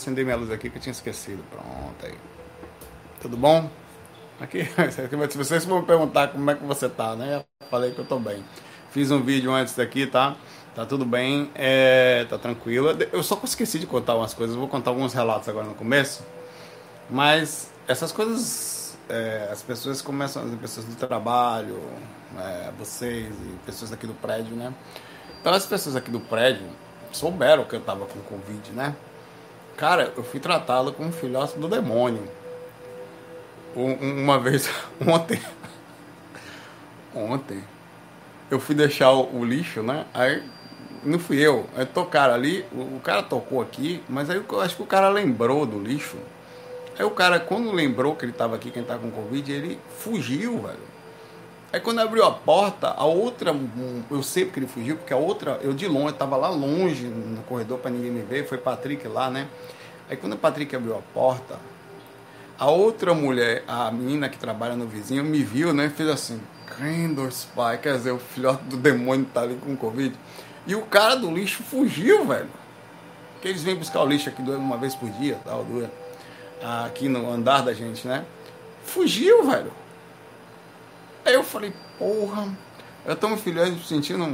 acender minha luz aqui que eu tinha esquecido. Pronto aí. Tudo bom? Aqui, se vocês vão perguntar como é que você tá, né? Eu falei que eu tô bem. Fiz um vídeo antes daqui, tá? Tá tudo bem, é, tá tranquilo. Eu só esqueci de contar umas coisas, vou contar alguns relatos agora no começo. Mas essas coisas, é, as pessoas começam, as pessoas do trabalho, é, vocês e pessoas aqui do prédio, né? Então as pessoas aqui do prédio souberam que eu tava com Covid, né? Cara, eu fui tratá-lo como um do demônio. Uma vez, ontem, ontem, eu fui deixar o, lixo, né? Aí não fui eu. Aí tocaram ali, o, o, cara tocou aqui, mas aí eu acho que o cara lembrou do lixo. Aí o cara, quando lembrou que ele estava aqui, quem tá com Covid, ele fugiu, velho. Aí quando abriu a porta, a outra, eu sei porque ele fugiu, porque a outra, eu de longe, estava lá longe no corredor para ninguém me ver, foi Patrick lá, né? Aí quando o Patrick abriu a porta, a outra mulher, a menina que trabalha no vizinho, me viu, né? E fez assim, Crendors, pai, quer dizer, o filhote do demônio tá ali com Covid. E o cara do lixo fugiu, velho. Porque eles vêm buscar o lixo aqui uma vez por dia, tal, aqui no andar da gente, né? Fugiu, velho. Aí eu falei, porra, eu tô um filhote sentindo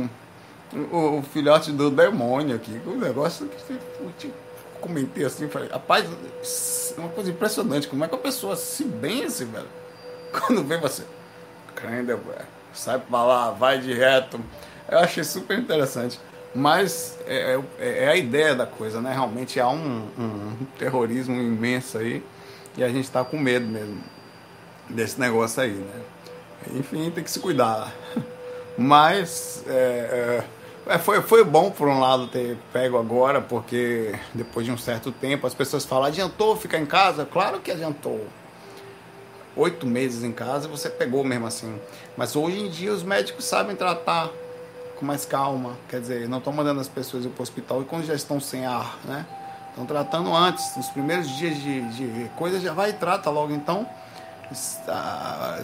um, filhote do demônio aqui. O negócio que eu comentei assim, falei, rapaz, é uma coisa impressionante, como é que a pessoa se benze, velho, quando vê você. Crenda, velho, sai pra lá, vai de reto. Eu achei super interessante. Mas é, é, é, a ideia da coisa, né? Realmente há um, um terrorismo imenso aí e a gente está com medo mesmo desse negócio aí, né? Enfim, tem que se cuidar. Mas é, é, é, foi, foi bom, por um lado, ter pego agora, porque depois de um certo tempo as pessoas falam: adiantou ficar em casa? Claro que adiantou. Oito meses em casa você pegou mesmo assim. Mas hoje em dia os médicos sabem tratar com mais calma. Quer dizer, não estão mandando as pessoas ir para o hospital e quando já estão sem ar, né? Estão tratando antes, nos primeiros dias de, de coisa já vai e trata logo. Então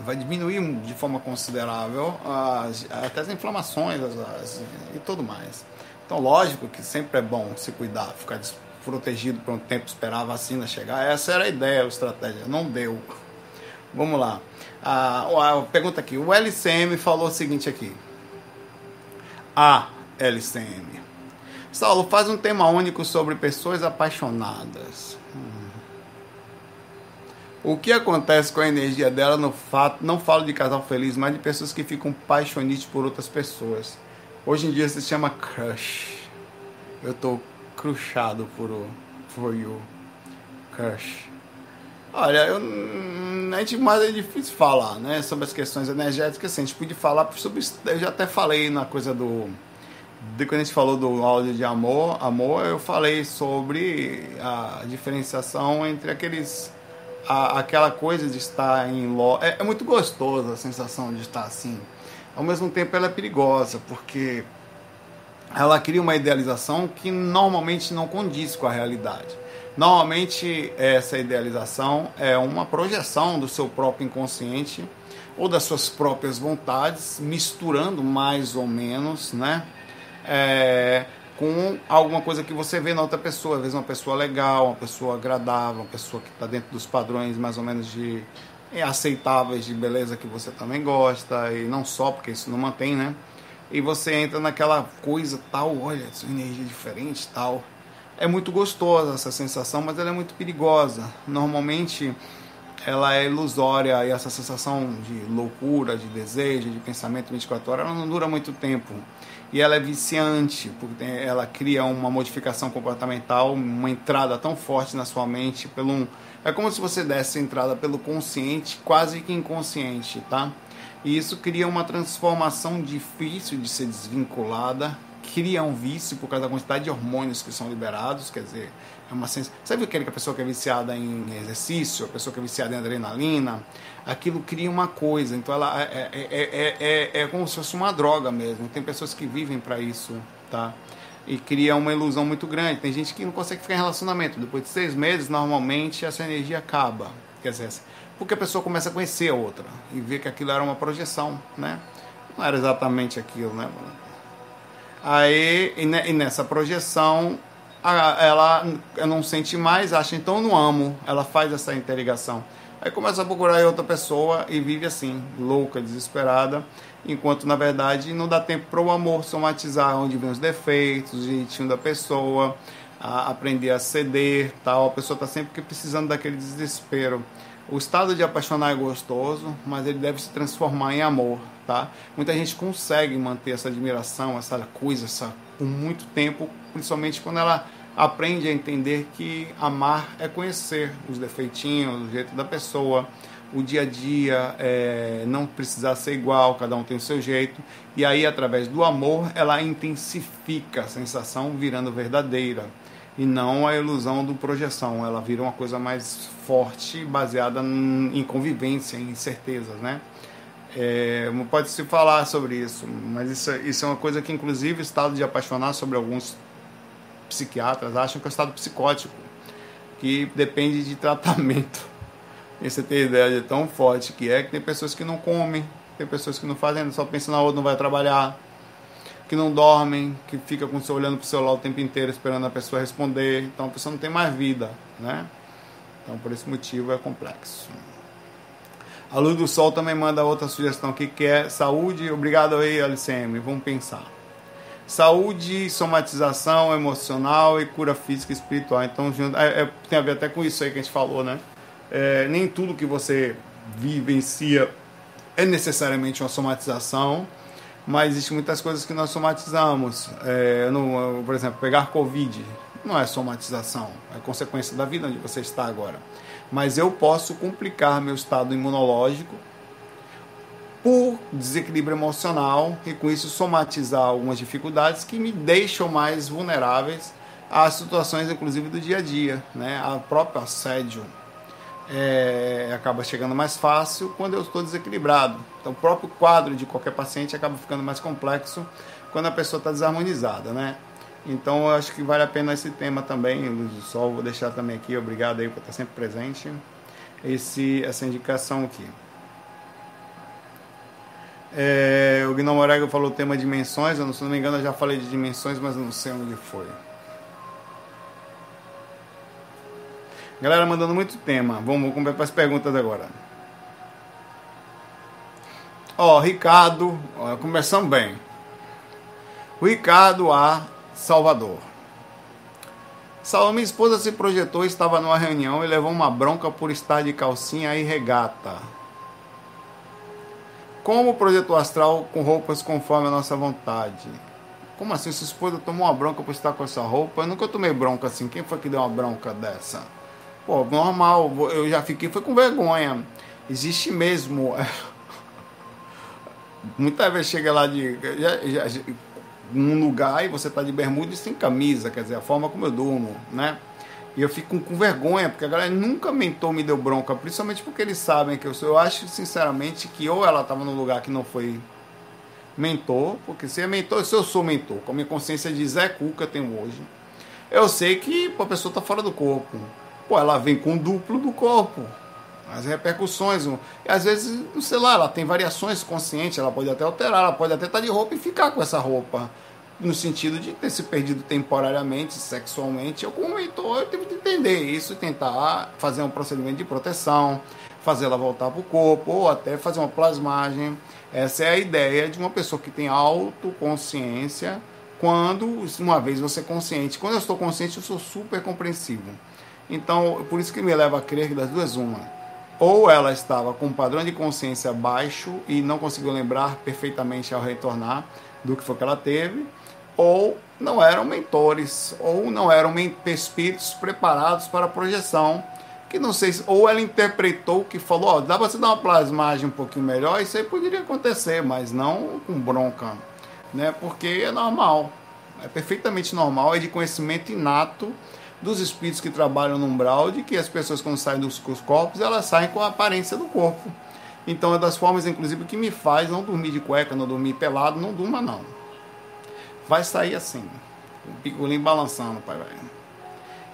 vai diminuir de forma considerável as, até as inflamações as, as, e tudo mais. Então, lógico que sempre é bom se cuidar, ficar protegido por um tempo, esperar a vacina chegar. Essa era a ideia, a estratégia. Não deu. Vamos lá. A, a pergunta aqui. O LCM falou o seguinte aqui. A LCM. Saulo, faz um tema único sobre pessoas apaixonadas. Hum. O que acontece com a energia dela no fato, não falo de casal feliz, mas de pessoas que ficam paixonites por outras pessoas. Hoje em dia se chama crush. Eu tô crushado por o for you. Crush. Olha, eu, a gente mais é difícil falar, né, sobre as questões energéticas, assim, a gente pode falar sobre, eu já até falei na coisa do de quando a gente falou do áudio de amor, amor, eu falei sobre a diferenciação entre aqueles a, aquela coisa de estar em lo... É, é, muito gostoso a sensação de estar assim. Ao mesmo tempo ela é perigosa, porque ela cria uma idealização que normalmente não condiz com a realidade. Normalmente essa idealização é uma projeção do seu próprio inconsciente ou das suas próprias vontades, misturando mais ou menos, né? É, com alguma coisa que você vê na outra pessoa. Às vezes uma pessoa legal, uma pessoa agradável, uma pessoa que está dentro dos padrões mais ou menos de é, aceitáveis de beleza que você também gosta, e não só, porque isso não mantém, né? E você entra naquela coisa tal, olha, sua energia é diferente tal. É muito gostosa essa sensação, mas ela é muito perigosa. Normalmente ela é ilusória e essa sensação de loucura, de desejo, de pensamento 24 horas, ela não dura muito tempo e ela é viciante, porque ela cria uma modificação comportamental, uma entrada tão forte na sua mente pelo é como se você desse entrada pelo consciente, quase que inconsciente, tá? E isso cria uma transformação difícil de ser desvinculada, cria um vício por causa da quantidade de hormônios que são liberados, quer dizer, é uma. Sabe aquele que a pessoa que é viciada em exercício, a pessoa que é viciada em adrenalina, aquilo cria uma coisa. Então ela é, é, é, é, como se fosse uma droga mesmo. Tem pessoas que vivem para isso, tá? E cria uma ilusão muito grande. Tem gente que não consegue ficar em relacionamento. Depois de seis meses, normalmente essa energia acaba. Quer dizer, porque a pessoa começa a conhecer a outra e vê que aquilo era uma projeção, né? Não era exatamente aquilo, né? Aí, e nessa projeção, ela não sente mais, acha então não amo. Ela faz essa interligação. Aí começa a procurar outra pessoa e vive assim, louca, desesperada, enquanto na verdade não dá tempo para o amor somatizar onde vem os defeitos, o jeitinho da pessoa, a aprender a ceder, tal. A pessoa está sempre precisando daquele desespero. O estado de apaixonar é gostoso, mas ele deve se transformar em amor, tá? Muita gente consegue manter essa admiração, essa coisa, essa por muito tempo, principalmente quando ela aprende a entender que amar é conhecer os defeitinhos, o jeito da pessoa, o dia a dia, é, não precisar ser igual, cada um tem o seu jeito. E aí, através do amor, ela intensifica a sensação virando verdadeira. E não a ilusão do projeção. Ela vira uma coisa mais forte, baseada em convivência, em certezas, né? É, pode se falar sobre isso, mas isso, isso é uma coisa que, inclusive, o estado de apaixonar sobre alguns psiquiatras acham que é o estado psicótico, que depende de tratamento. E você tem ideia de tão forte que é que tem pessoas que não comem, tem pessoas que não fazem, só pensam na outra, não vai trabalhar, que não dormem, que fica com você olhando para o celular o tempo inteiro esperando a pessoa responder. Então a pessoa não tem mais vida, né? Então por esse motivo é complexo. A Luz do Sol também manda outra sugestão que é saúde. Obrigado aí, LCM. Vamos pensar. Saúde, somatização emocional e cura física e espiritual. Então, é, é, tem a ver até com isso aí que a gente falou, né? É, nem tudo que você vivencia é necessariamente uma somatização, mas existem muitas coisas que nós somatizamos. É, por exemplo, pegar Covid não é somatização, é consequência da vida onde você está agora. Mas eu posso complicar meu estado imunológico por desequilíbrio emocional e com isso somatizar algumas dificuldades que me deixam mais vulneráveis às situações, inclusive do dia a dia, né? A próprio assédio é, acaba chegando mais fácil quando eu estou desequilibrado. Então, o próprio quadro de qualquer paciente acaba ficando mais complexo quando a pessoa está desarmonizada, né? Então, eu acho que vale a pena esse tema também, Luz do Sol. Vou deixar também aqui, obrigado aí por estar sempre presente, esse, essa indicação aqui. É, o Gnome Morego falou o tema dimensões. Eu não, se não me engano, eu já falei de dimensões, mas não sei onde foi. Galera mandando muito tema. Vamos, vamos para as perguntas agora. Ó, Ricardo, começamos bem. Ricardo A. Salvador. Salva, minha esposa se projetou, estava numa reunião e levou uma bronca por estar de calcinha e regata. Como projetou astral com roupas conforme a nossa vontade? Como assim? Sua esposa tomou uma bronca por estar com essa roupa? Eu nunca tomei bronca assim. Quem foi que deu uma bronca dessa? Pô, normal. Eu já fiquei, foi com vergonha. Existe mesmo. Muitas vezes chega lá de. Já, já, num lugar e você tá de bermuda e sem camisa, quer dizer, a forma como eu durmo, né? E eu fico com vergonha, porque a galera nunca mentor me deu bronca, principalmente porque eles sabem que eu sou. Eu acho, sinceramente, que ou ela estava num lugar que não foi mentor, porque se é mentor, se eu sou mentor, com a minha consciência de Zé Cuca tenho hoje, eu sei que pô, a pessoa está fora do corpo. Pô, ela vem com o duplo do corpo. As repercussões, e às vezes, sei lá, ela tem variações conscientes, ela pode até alterar, ela pode até estar tá de roupa e ficar com essa roupa no sentido de ter se perdido temporariamente, sexualmente. Eu, como leitor, eu tenho que entender isso e tentar fazer um procedimento de proteção, fazer ela voltar para o corpo, ou até fazer uma plasmagem. Essa é a ideia de uma pessoa que tem autoconsciência. Quando, uma vez você é consciente, quando eu estou consciente, eu sou super compreensivo. Então, por isso que me leva a crer que das duas, uma. Ou ela estava com um padrão de consciência baixo e não conseguiu lembrar perfeitamente ao retornar do que foi que ela teve, ou não eram mentores, ou não eram espíritos preparados para a projeção, que não sei se, ou ela interpretou que falou, ó, dá para você dar uma plasmagem um pouquinho melhor, isso aí poderia acontecer, mas não com bronca, né? Porque é normal, é perfeitamente normal, é de conhecimento inato dos espíritos que trabalham no umbral, de que as pessoas quando saem dos corpos, elas saem com a aparência do corpo. Então é das formas, inclusive, que me faz não dormir de cueca, não dormir pelado, não durma não vai sair assim, o picolinho balançando, pai, velho.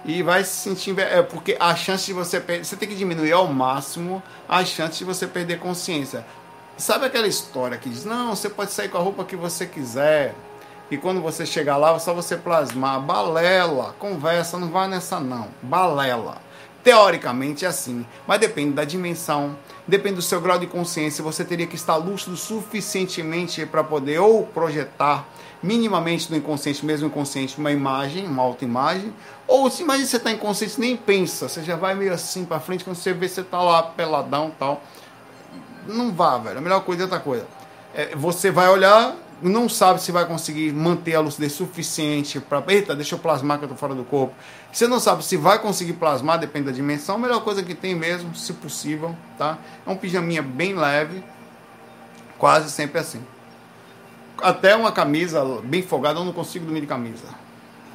E vai se sentir. É, porque a chance de você perder. Você tem que diminuir ao máximo a chance de você perder consciência. Sabe aquela história que diz: não, você pode sair com a roupa que você quiser. E quando você chegar lá, é só você plasmar. Balela, conversa, não vai nessa não. Balela. Teoricamente é assim, mas depende da dimensão, depende do seu grau de consciência. Você teria que estar lúcido suficientemente para poder ou projetar minimamente no inconsciente, mesmo inconsciente, uma imagem, uma autoimagem, ou se imagina você está inconsciente nem pensa, você já vai meio assim para frente quando você vê você está lá peladão tal. Não vá, velho. A melhor coisa é outra coisa. É, você vai olhar, não sabe se vai conseguir manter a lucidez suficiente para. Eita, deixa eu plasmar que eu tô fora do corpo. Você não sabe se vai conseguir plasmar, depende da dimensão. A melhor coisa que tem mesmo, se possível, tá? É um pijaminha bem leve, quase sempre assim. Até uma camisa bem folgada, eu não consigo dormir de camisa.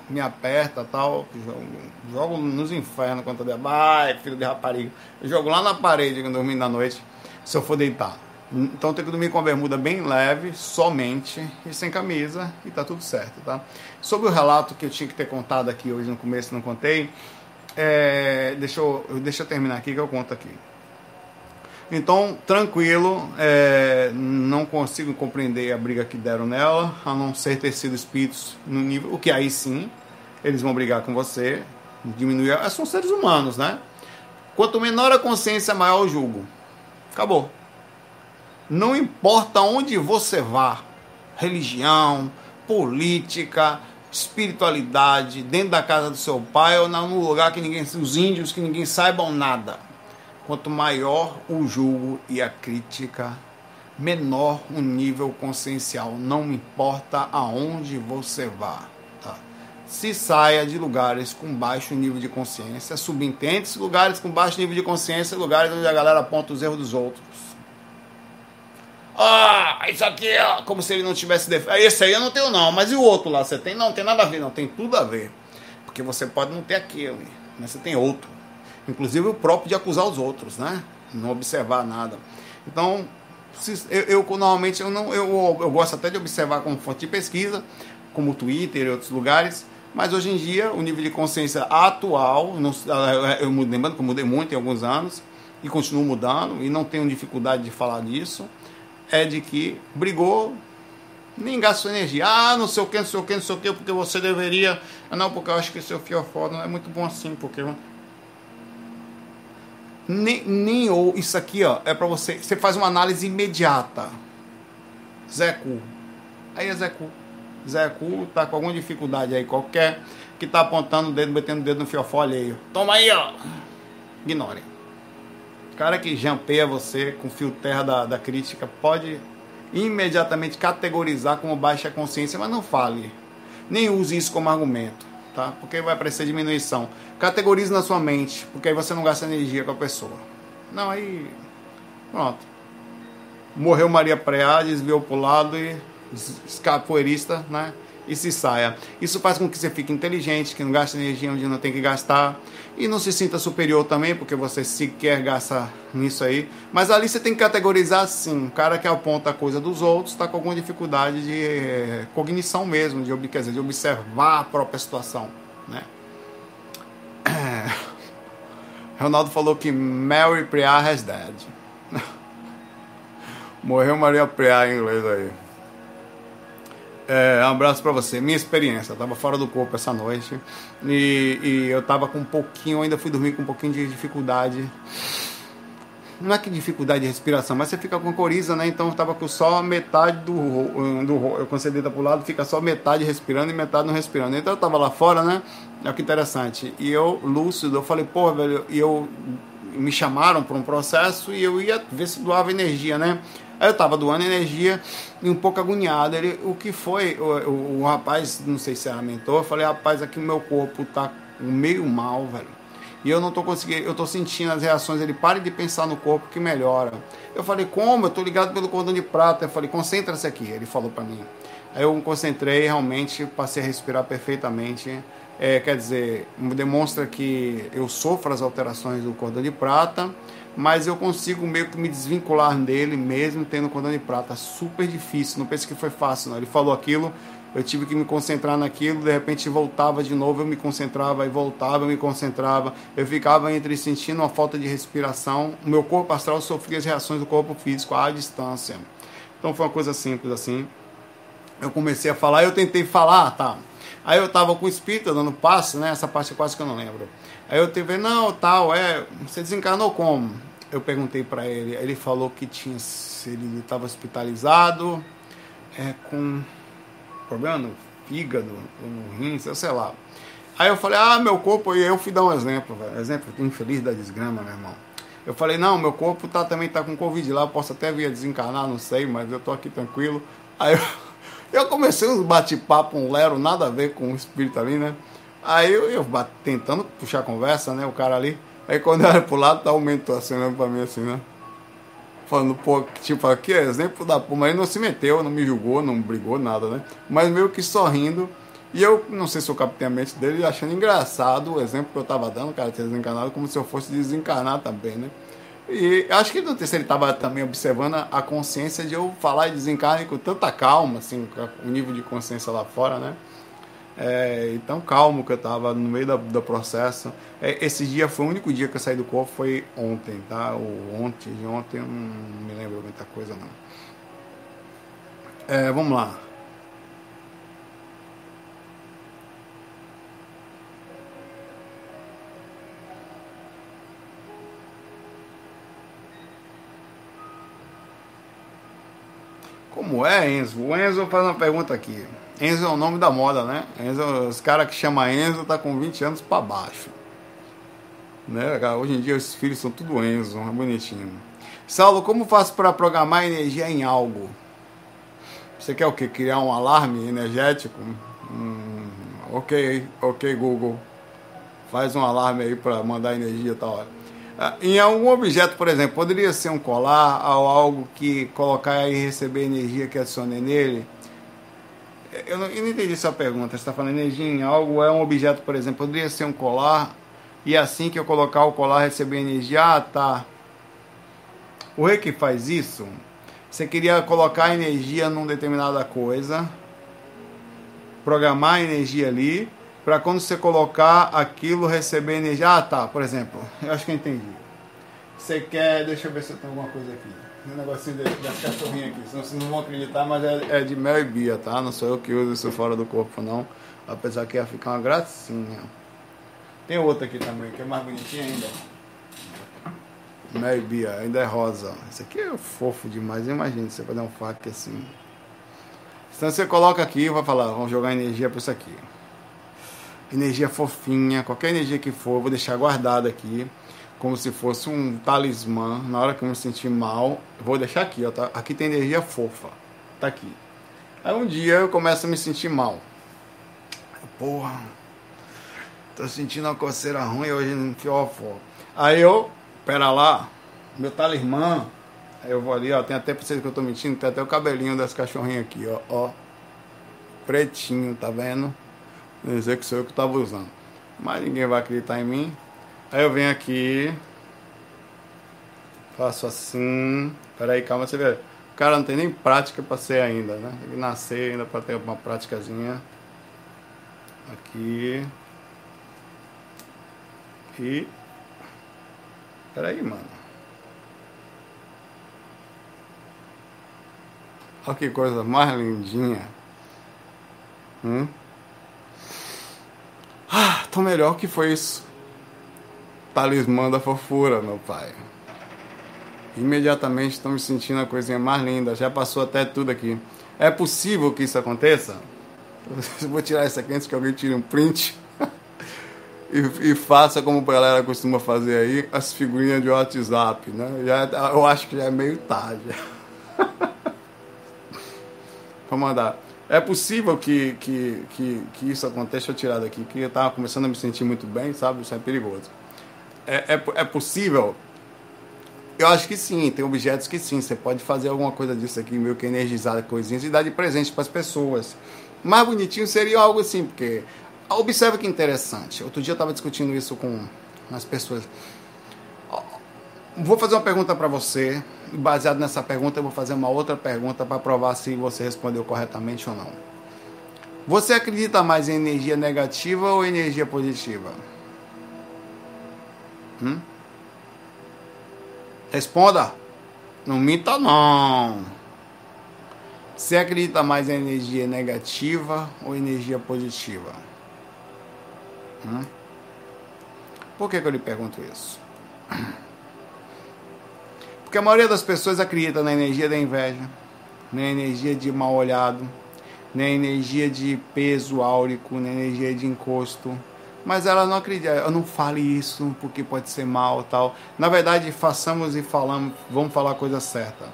Me aperta tal, jogo, jogo nos infernos quando eu der. Filho de rapariga. Eu jogo lá na parede dormindo na noite, se eu for deitar. Então tem que dormir com a bermuda bem leve, somente, e sem camisa, e tá tudo certo, tá? Sobre o relato que eu tinha que ter contado aqui hoje no começo, não contei, é, deixa, eu, deixa eu terminar aqui que eu conto aqui. Então, tranquilo, é, não consigo compreender a briga que deram nela, a não ser ter sido espíritos no nível. O que aí sim, eles vão brigar com você, diminuir. São seres humanos, né? Quanto menor a consciência, maior o julgo. Acabou. Não importa onde você vá, religião, política, espiritualidade, dentro da casa do seu pai ou num lugar que ninguém, os índios que ninguém saibam nada. Quanto maior o julgo e a crítica, menor o nível consciencial. Não importa aonde você vá. Tá? Se saia de lugares com baixo nível de consciência, subentende-se lugares com baixo nível de consciência, lugares onde a galera aponta os erros dos outros ah, isso aqui é como se ele não tivesse defesa. Esse aí eu não tenho, não. Mas e o outro lá? Você tem? Não, tem nada a ver, não. Tem tudo a ver. Porque você pode não ter aquele, mas você tem outro. Inclusive o próprio de acusar os outros, né? Não observar nada. Então, eu, eu normalmente eu não eu, eu gosto até de observar como fonte de pesquisa, como o Twitter e outros lugares. Mas hoje em dia, o nível de consciência atual, não, eu lembrando que eu mudei muito em alguns anos, e continuo mudando, e não tenho dificuldade de falar disso é de que brigou, nem gastou energia. Ah, não sei o que, não sei o que, não sei o que, porque você deveria. Ah, não, porque eu acho que seu fiofó não é muito bom assim, porque. Nem, nem ou isso aqui, ó, é para você. Você faz uma análise imediata. Zé. Aí é Zé Cu. Zé tá com alguma dificuldade aí qualquer, que tá apontando o dedo, metendo o dedo no fiofó alheio. Toma aí, ó. Ignore cara que jampeia você com fio terra da, da crítica pode imediatamente categorizar como baixa consciência, mas não fale. Nem use isso como argumento, tá? Porque vai aparecer diminuição. Categorize na sua mente, porque aí você não gasta energia com a pessoa. Não, aí. Pronto. Morreu Maria Preá, desviou pro lado e escapoeirista, né? e se saia. Isso faz com que você fique inteligente, que não gaste energia onde não tem que gastar e não se sinta superior também, porque você sequer gasta nisso aí. Mas ali você tem que categorizar assim: o cara que aponta a coisa dos outros está com alguma dificuldade de eh, cognição mesmo, de, quer dizer, de observar a própria situação. Né? Ronaldo falou que Mary Priar has dead. Morreu Maria Priar em inglês aí. É, um abraço para você. Minha experiência, eu tava fora do corpo essa noite e, e, eu tava com um pouquinho, ainda fui dormir com um pouquinho de dificuldade. Não é que dificuldade de respiração, mas você fica com coriza, né? Então eu tava com só metade do. do eu concedi para pro lado, fica só metade respirando e metade não respirando. Então eu tava lá fora, né? Olha que interessante. E eu, lúcido, eu falei, pô, velho, e eu. Me chamaram para um processo e eu ia ver se doava energia, né? Aí eu tava doando energia e um pouco agoniado. Ele, o que foi? O, o, o rapaz, não sei se era mentor, eu falei, rapaz, aqui meu corpo tá meio mal, velho. E eu não tô conseguindo, eu tô sentindo as reações. Ele pare de pensar no corpo que melhora. Eu falei, como? Eu tô ligado pelo cordão de prata. Eu falei, concentra-se aqui. Ele falou para mim. Aí eu me concentrei, realmente passei a respirar perfeitamente. É, quer dizer, demonstra que eu sofro as alterações do cordão de prata mas eu consigo meio que me desvincular dele mesmo tendo cordão de prata. Super difícil, não pense que foi fácil, não. Ele falou aquilo, eu tive que me concentrar naquilo, de repente voltava de novo, eu me concentrava e voltava, eu me concentrava. Eu ficava entre sentindo uma falta de respiração. O meu corpo astral sofria as reações do corpo físico à distância. Então foi uma coisa simples assim. eu comecei a falar, eu tentei falar, tá. Aí eu tava com o espírito dando passo, né? Essa parte quase que eu não lembro. Aí eu teve, não, tal, é, você desencarnou como? Eu perguntei para ele, ele falou que tinha, ele estava hospitalizado, é, com problema no fígado, no rim, sei lá. Aí eu falei, ah, meu corpo, e eu fui dar um exemplo, velho. exemplo infeliz da desgrama, meu irmão. Eu falei, não, meu corpo tá, também tá com Covid lá, posso até vir a desencarnar, não sei, mas eu tô aqui tranquilo. Aí eu, eu comecei uns bate-papo, um lero, nada a ver com o espírito ali, né? Aí eu, eu tentando puxar conversa, né? O cara ali. Aí quando eu olho pro lado, tá o mentor assim, pra mim assim, né? Falando, pô, tipo, aqui é exemplo da pô, mas ele não se meteu, não me julgou, não brigou, nada, né? Mas meio que sorrindo. E eu, não sei se eu captei a mente dele, achando engraçado o exemplo que eu tava dando, cara ter desencarnado, como se eu fosse desencarnar também, né? E acho que não sei se ele estava também observando a consciência de eu falar de desencarne com tanta calma, assim, o nível de consciência lá fora, né? É, e tão calmo que eu estava no meio do, do processo. É, esse dia foi o único dia que eu saí do corpo, foi ontem, tá? O ontem, de ontem, eu não me lembro muita coisa, não. É, vamos lá. Como é, Enzo? O Enzo faz uma pergunta aqui. Enzo é o nome da moda, né? Enzo, os caras que chamam Enzo tá com 20 anos para baixo. Né? Hoje em dia os filhos são tudo Enzo, é bonitinho. Saulo, como faço para programar energia em algo? Você quer o que? Criar um alarme energético? Hum, ok, ok, Google. Faz um alarme aí para mandar energia tal hora. Ah, em algum objeto, por exemplo, poderia ser um colar ou algo que colocar e receber energia que adicione nele? Eu não, eu não entendi essa pergunta. Você está falando energia em algo, é um objeto, por exemplo, poderia ser um colar e assim que eu colocar o colar receber energia? Ah, tá. O que faz isso, você queria colocar energia numa determinada coisa, programar a energia ali, para quando você colocar aquilo receber energia. Ah, tá, por exemplo, eu acho que eu entendi. Você quer, deixa eu ver se eu tenho alguma coisa aqui. Um negocinho das cachorrinhas aqui, senão vocês não vão acreditar, mas é, é, de mel e bia, tá? Não sou eu que uso isso fora do corpo, não. Apesar que ia ficar uma gracinha. Tem outra aqui também, que é mais bonitinha ainda. Mel e bia, ainda é rosa. Esse aqui é fofo demais, imagina você fazer um fac assim. Então você coloca aqui e vai falar, vamos jogar energia para isso aqui energia fofinha, qualquer energia que for, vou deixar guardada aqui, como se fosse um talismã. Na hora que eu me sentir mal, vou deixar aqui, ó, tá? Aqui tem energia fofa, tá aqui. Aí um dia eu começo a me sentir mal. Porra, tô sentindo uma coceira ruim hoje no fiofó. Aí eu, pera lá, meu talismã, eu vou ali, ó, tem até pra vocês que eu tô mentindo, tem até o cabelinho das cachorrinhas aqui, ó, ó. Pretinho, tá vendo? dizer que sou eu que estava usando. Mas ninguém vai acreditar em mim. Aí eu venho aqui, faço assim. Peraí, calma, você vê. O cara não tem nem prática para ser ainda, né? Tem que nascer ainda para ter uma práticazinha. Aqui. E. Peraí, mano. Olha que coisa mais lindinha. Hum? Ah, tão melhor que foi isso. Talismã da fofura, meu pai. Imediatamente estou me sentindo a coisinha mais linda. Já passou até tudo aqui. É possível que isso aconteça? Eu vou tirar isso aqui antes que alguém tire um print. e, e, faça como a galera costuma fazer aí, as figurinhas de WhatsApp, né? Já, eu acho que já é meio tarde. Vou mandar. É possível que, que, que, que isso aconteça, eu tirar daqui, que eu estava começando a me sentir muito bem, sabe? Isso é perigoso. É, é, é possível? Eu acho que sim, tem objetos que sim, você pode fazer alguma coisa disso aqui, meio que energizar coisinhas e dar de presente para as pessoas. Mais bonitinho seria algo assim, porque observa que interessante. Outro dia eu estava discutindo isso com as pessoas. Vou fazer uma pergunta para você. Baseado nessa pergunta, eu vou fazer uma outra pergunta para provar se você respondeu corretamente ou não. Você acredita mais em energia negativa ou energia positiva? Hum? Responda. Não minta não. Você acredita mais em energia negativa ou energia positiva? Hum? Por que, que eu lhe pergunto isso? Porque a maioria das pessoas acredita na energia da inveja, na energia de mal olhado, na energia de peso áurico, na energia de encosto. Mas ela não acredita, eu não fale isso porque pode ser mal tal. Na verdade, façamos e falamos, vamos falar a coisa certa.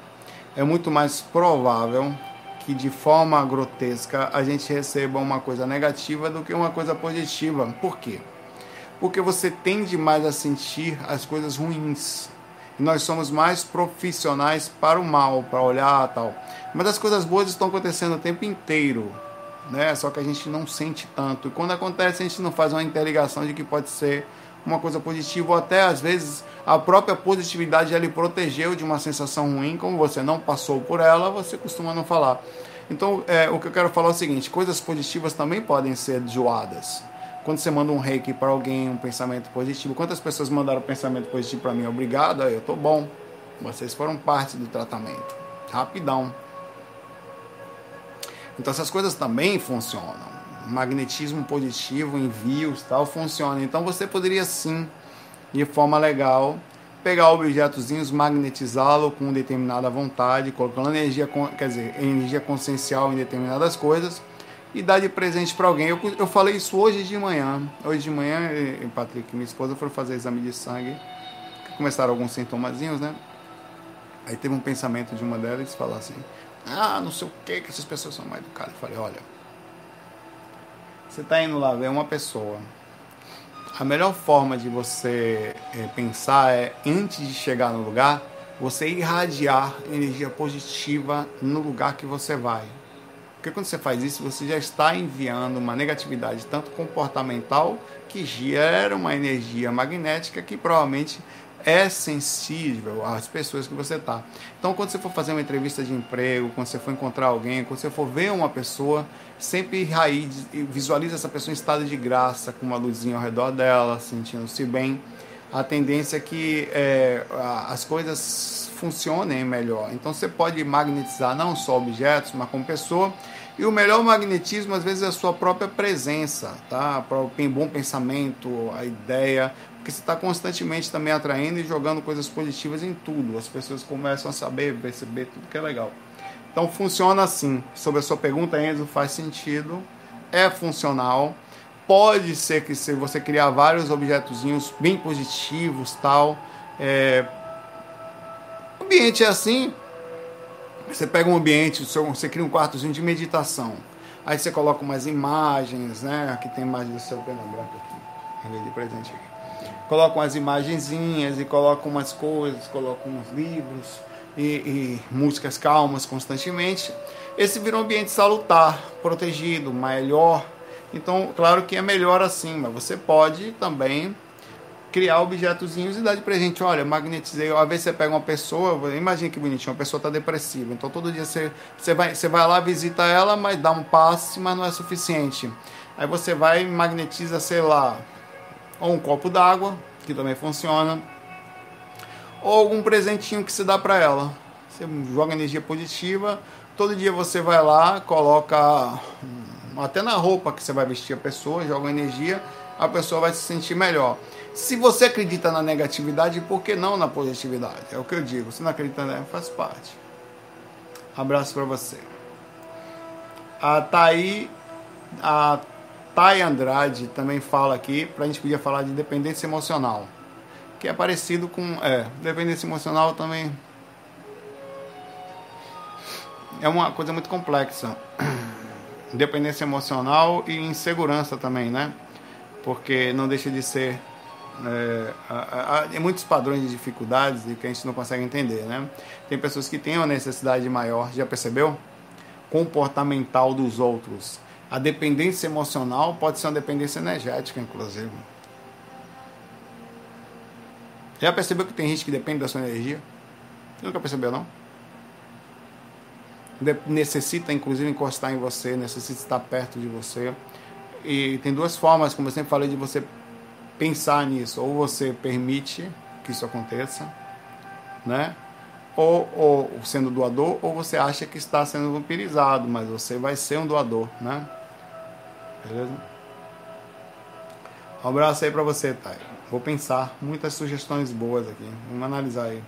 É muito mais provável que de forma grotesca a gente receba uma coisa negativa do que uma coisa positiva. Por quê? Porque você tende mais a sentir as coisas ruins. Nós somos mais profissionais para o mal, para olhar tal. Mas as coisas boas estão acontecendo o tempo inteiro, né? Só que a gente não sente tanto. E quando acontece, a gente não faz uma interligação de que pode ser uma coisa positiva, ou até às vezes a própria positividade já lhe protegeu de uma sensação ruim, como você não passou por ela, você costuma não falar. Então, é, o que eu quero falar é o seguinte: coisas positivas também podem ser zoadas. Quando você manda um reiki para alguém, um pensamento positivo, quantas pessoas mandaram pensamento positivo para mim? Obrigado, eu tô bom. Vocês foram parte do tratamento. Rapidão. Então, essas coisas também funcionam magnetismo positivo, envios, tal, funciona. Então você poderia sim, de forma legal, pegar objetozinhos, magnetizá-lo com determinada vontade, colocando energia, quer dizer, energia consciencial em determinadas coisas e dar de presente para alguém. Eu, eu falei isso hoje de manhã. Hoje de manhã, Patrick e minha esposa foram fazer exame de sangue. Começaram alguns sintomazinhos, né? Aí teve um pensamento de uma delas falar assim: Ah, não sei o que, que essas pessoas são mais educadas. Eu falei: Olha, você está indo lá ver uma pessoa. A melhor forma de você é, pensar é, antes de chegar no lugar, você irradiar energia positiva no lugar que você vai. Porque quando você faz isso, você já está enviando uma negatividade, tanto comportamental, que gera uma energia magnética que provavelmente é sensível às pessoas que você está. Então, quando você for fazer uma entrevista de emprego, quando você for encontrar alguém, quando você for ver uma pessoa, sempre raiz, visualiza essa pessoa em estado de graça, com uma luzinha ao redor dela, sentindo-se bem. A tendência é que é, as coisas funcionem melhor. Então, você pode magnetizar não só objetos, mas como pessoa. E o melhor magnetismo, às vezes, é a sua própria presença, tá? Bom pensamento, a ideia, porque você está constantemente também atraindo e jogando coisas positivas em tudo. As pessoas começam a saber, perceber tudo que é legal. Então funciona assim. Sobre a sua pergunta, Enzo, faz sentido. É funcional. Pode ser que se você criar vários objetozinhos bem positivos, tal. É... O ambiente é assim. Você pega um ambiente, você cria um quartozinho de meditação. Aí você coloca umas imagens, né? Aqui tem imagem do seu pena branco aqui. de presente aqui colocam as imagenzinhas e colocam umas coisas, colocam uns livros e, e músicas calmas constantemente. Esse vira um ambiente salutar, protegido, melhor. Então, claro que é melhor assim, mas você pode também criar objetozinhos e dar de presente. Olha, magnetizei. Às vezes você pega uma pessoa, imagina que bonitinho, uma pessoa está depressiva. Então todo dia você, você, vai, você vai lá, visita ela, mas dá um passe, mas não é suficiente. Aí você vai e magnetiza, sei lá, ou um copo d'água, que também funciona, ou algum presentinho que se dá para ela. Você joga energia positiva, todo dia você vai lá, coloca hum, até na roupa que você vai vestir a pessoa, joga energia, a pessoa vai se sentir melhor. Se você acredita na negatividade, por que não na positividade? É o que eu digo. Se não acredita, né? faz parte. Abraço para você. A Thaí, a Thay Andrade também fala aqui, para a gente podia falar de dependência emocional, que é parecido com. É, dependência emocional também. É uma coisa muito complexa. Dependência emocional e insegurança também, né? Porque não deixa de ser. É, há, há muitos padrões de dificuldades que a gente não consegue entender, né? Tem pessoas que têm uma necessidade maior, já percebeu? Comportamental dos outros a dependência emocional pode ser uma dependência energética, inclusive. Já percebeu que tem gente que depende da sua energia? Nunca percebeu, não? necessita, inclusive, encostar em você, necessita estar perto de você. E tem duas formas, como eu sempre falei, de você pensar nisso. Ou você permite que isso aconteça, né? ou, ou sendo doador, ou você acha que está sendo vampirizado, mas você vai ser um doador, né? Beleza? Um abraço aí pra você, Thay. Vou pensar. Muitas sugestões boas aqui. Vamos analisar aí.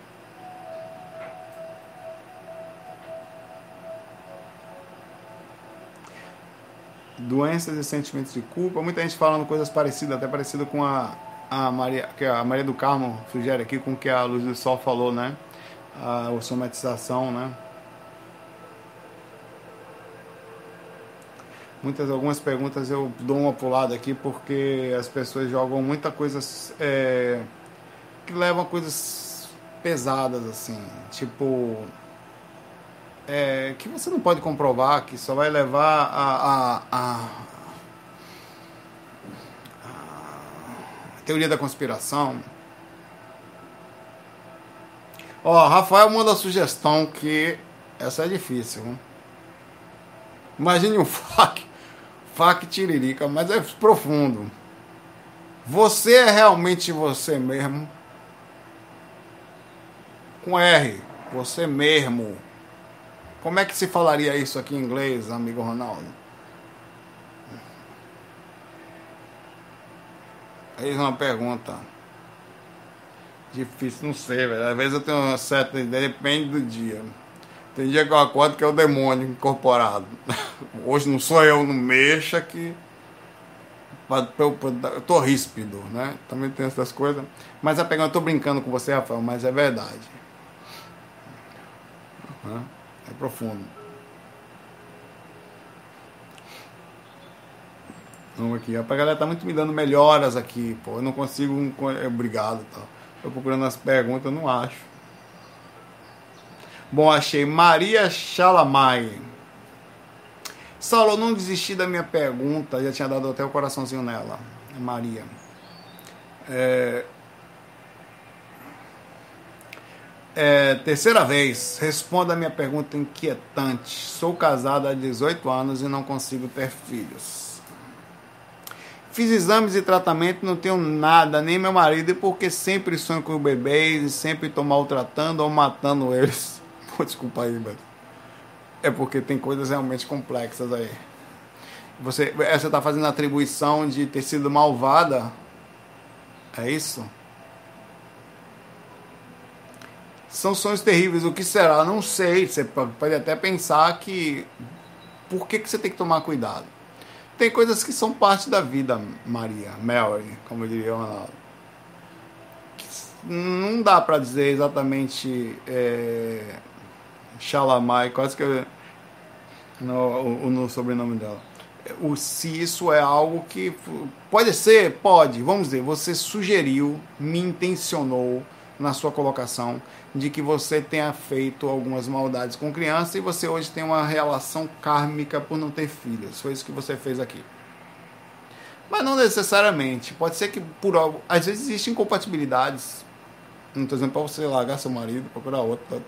Doenças e sentimentos de culpa. Muita gente falando coisas parecidas, até parecido com a, a Maria, que a Maria do Carmo sugere aqui com o que a Luz do Sol falou, né? A somatização, né? Muitas algumas perguntas eu dou uma pulada aqui porque as pessoas jogam muita coisas é, que levam a coisas pesadas assim tipo é, que você não pode comprovar que só vai levar a, a, a, a teoria da conspiração ó Rafael manda sugestão que essa é difícil hein? Imagine um fac faca tiririca, mas é profundo. Você é realmente você mesmo? Com R, você mesmo. Como é que se falaria isso aqui em inglês, amigo Ronaldo? Eis uma pergunta. Difícil, não sei, velho. Às vezes eu tenho uma certa ideia, depende do dia. Tem dia que eu acordo que é o demônio incorporado. Hoje não sou eu, não mexa que. Eu tô ríspido, né? Também tem essas coisas. Mas a pergunta, eu tô brincando com você, Rafael, mas é verdade. É profundo. Vamos aqui. A galera tá muito me dando melhoras aqui, pô. Eu não consigo. Obrigado, tal. Tô procurando as perguntas, não acho. Bom, achei Maria Chalamai. Saulo, não desisti da minha pergunta, já tinha dado até o coraçãozinho nela. Maria. É... É, terceira vez, responda a minha pergunta inquietante. Sou casada há 18 anos e não consigo ter filhos. Fiz exames e tratamento, não tenho nada, nem meu marido, porque sempre sonho com bebês e sempre estou maltratando ou matando eles. Pô, desculpa aí, mas é porque tem coisas realmente complexas aí. Você, você tá fazendo atribuição de ter sido malvada? É isso? São sonhos terríveis. O que será? Não sei. Você pode até pensar que. Por que, que você tem que tomar cuidado? Tem coisas que são parte da vida, Maria, Mary, como diria o Ronaldo. Não dá para dizer exatamente. É Shalamai, quase que no, no sobrenome dela. O, se isso é algo que pode ser, pode, vamos dizer, você sugeriu, me intencionou na sua colocação de que você tenha feito algumas maldades com criança e você hoje tem uma relação kármica por não ter filhos. Foi isso que você fez aqui. Mas não necessariamente. Pode ser que por algo. Às vezes existem incompatibilidades. Não estou dizendo para você largar seu marido, procurar outro.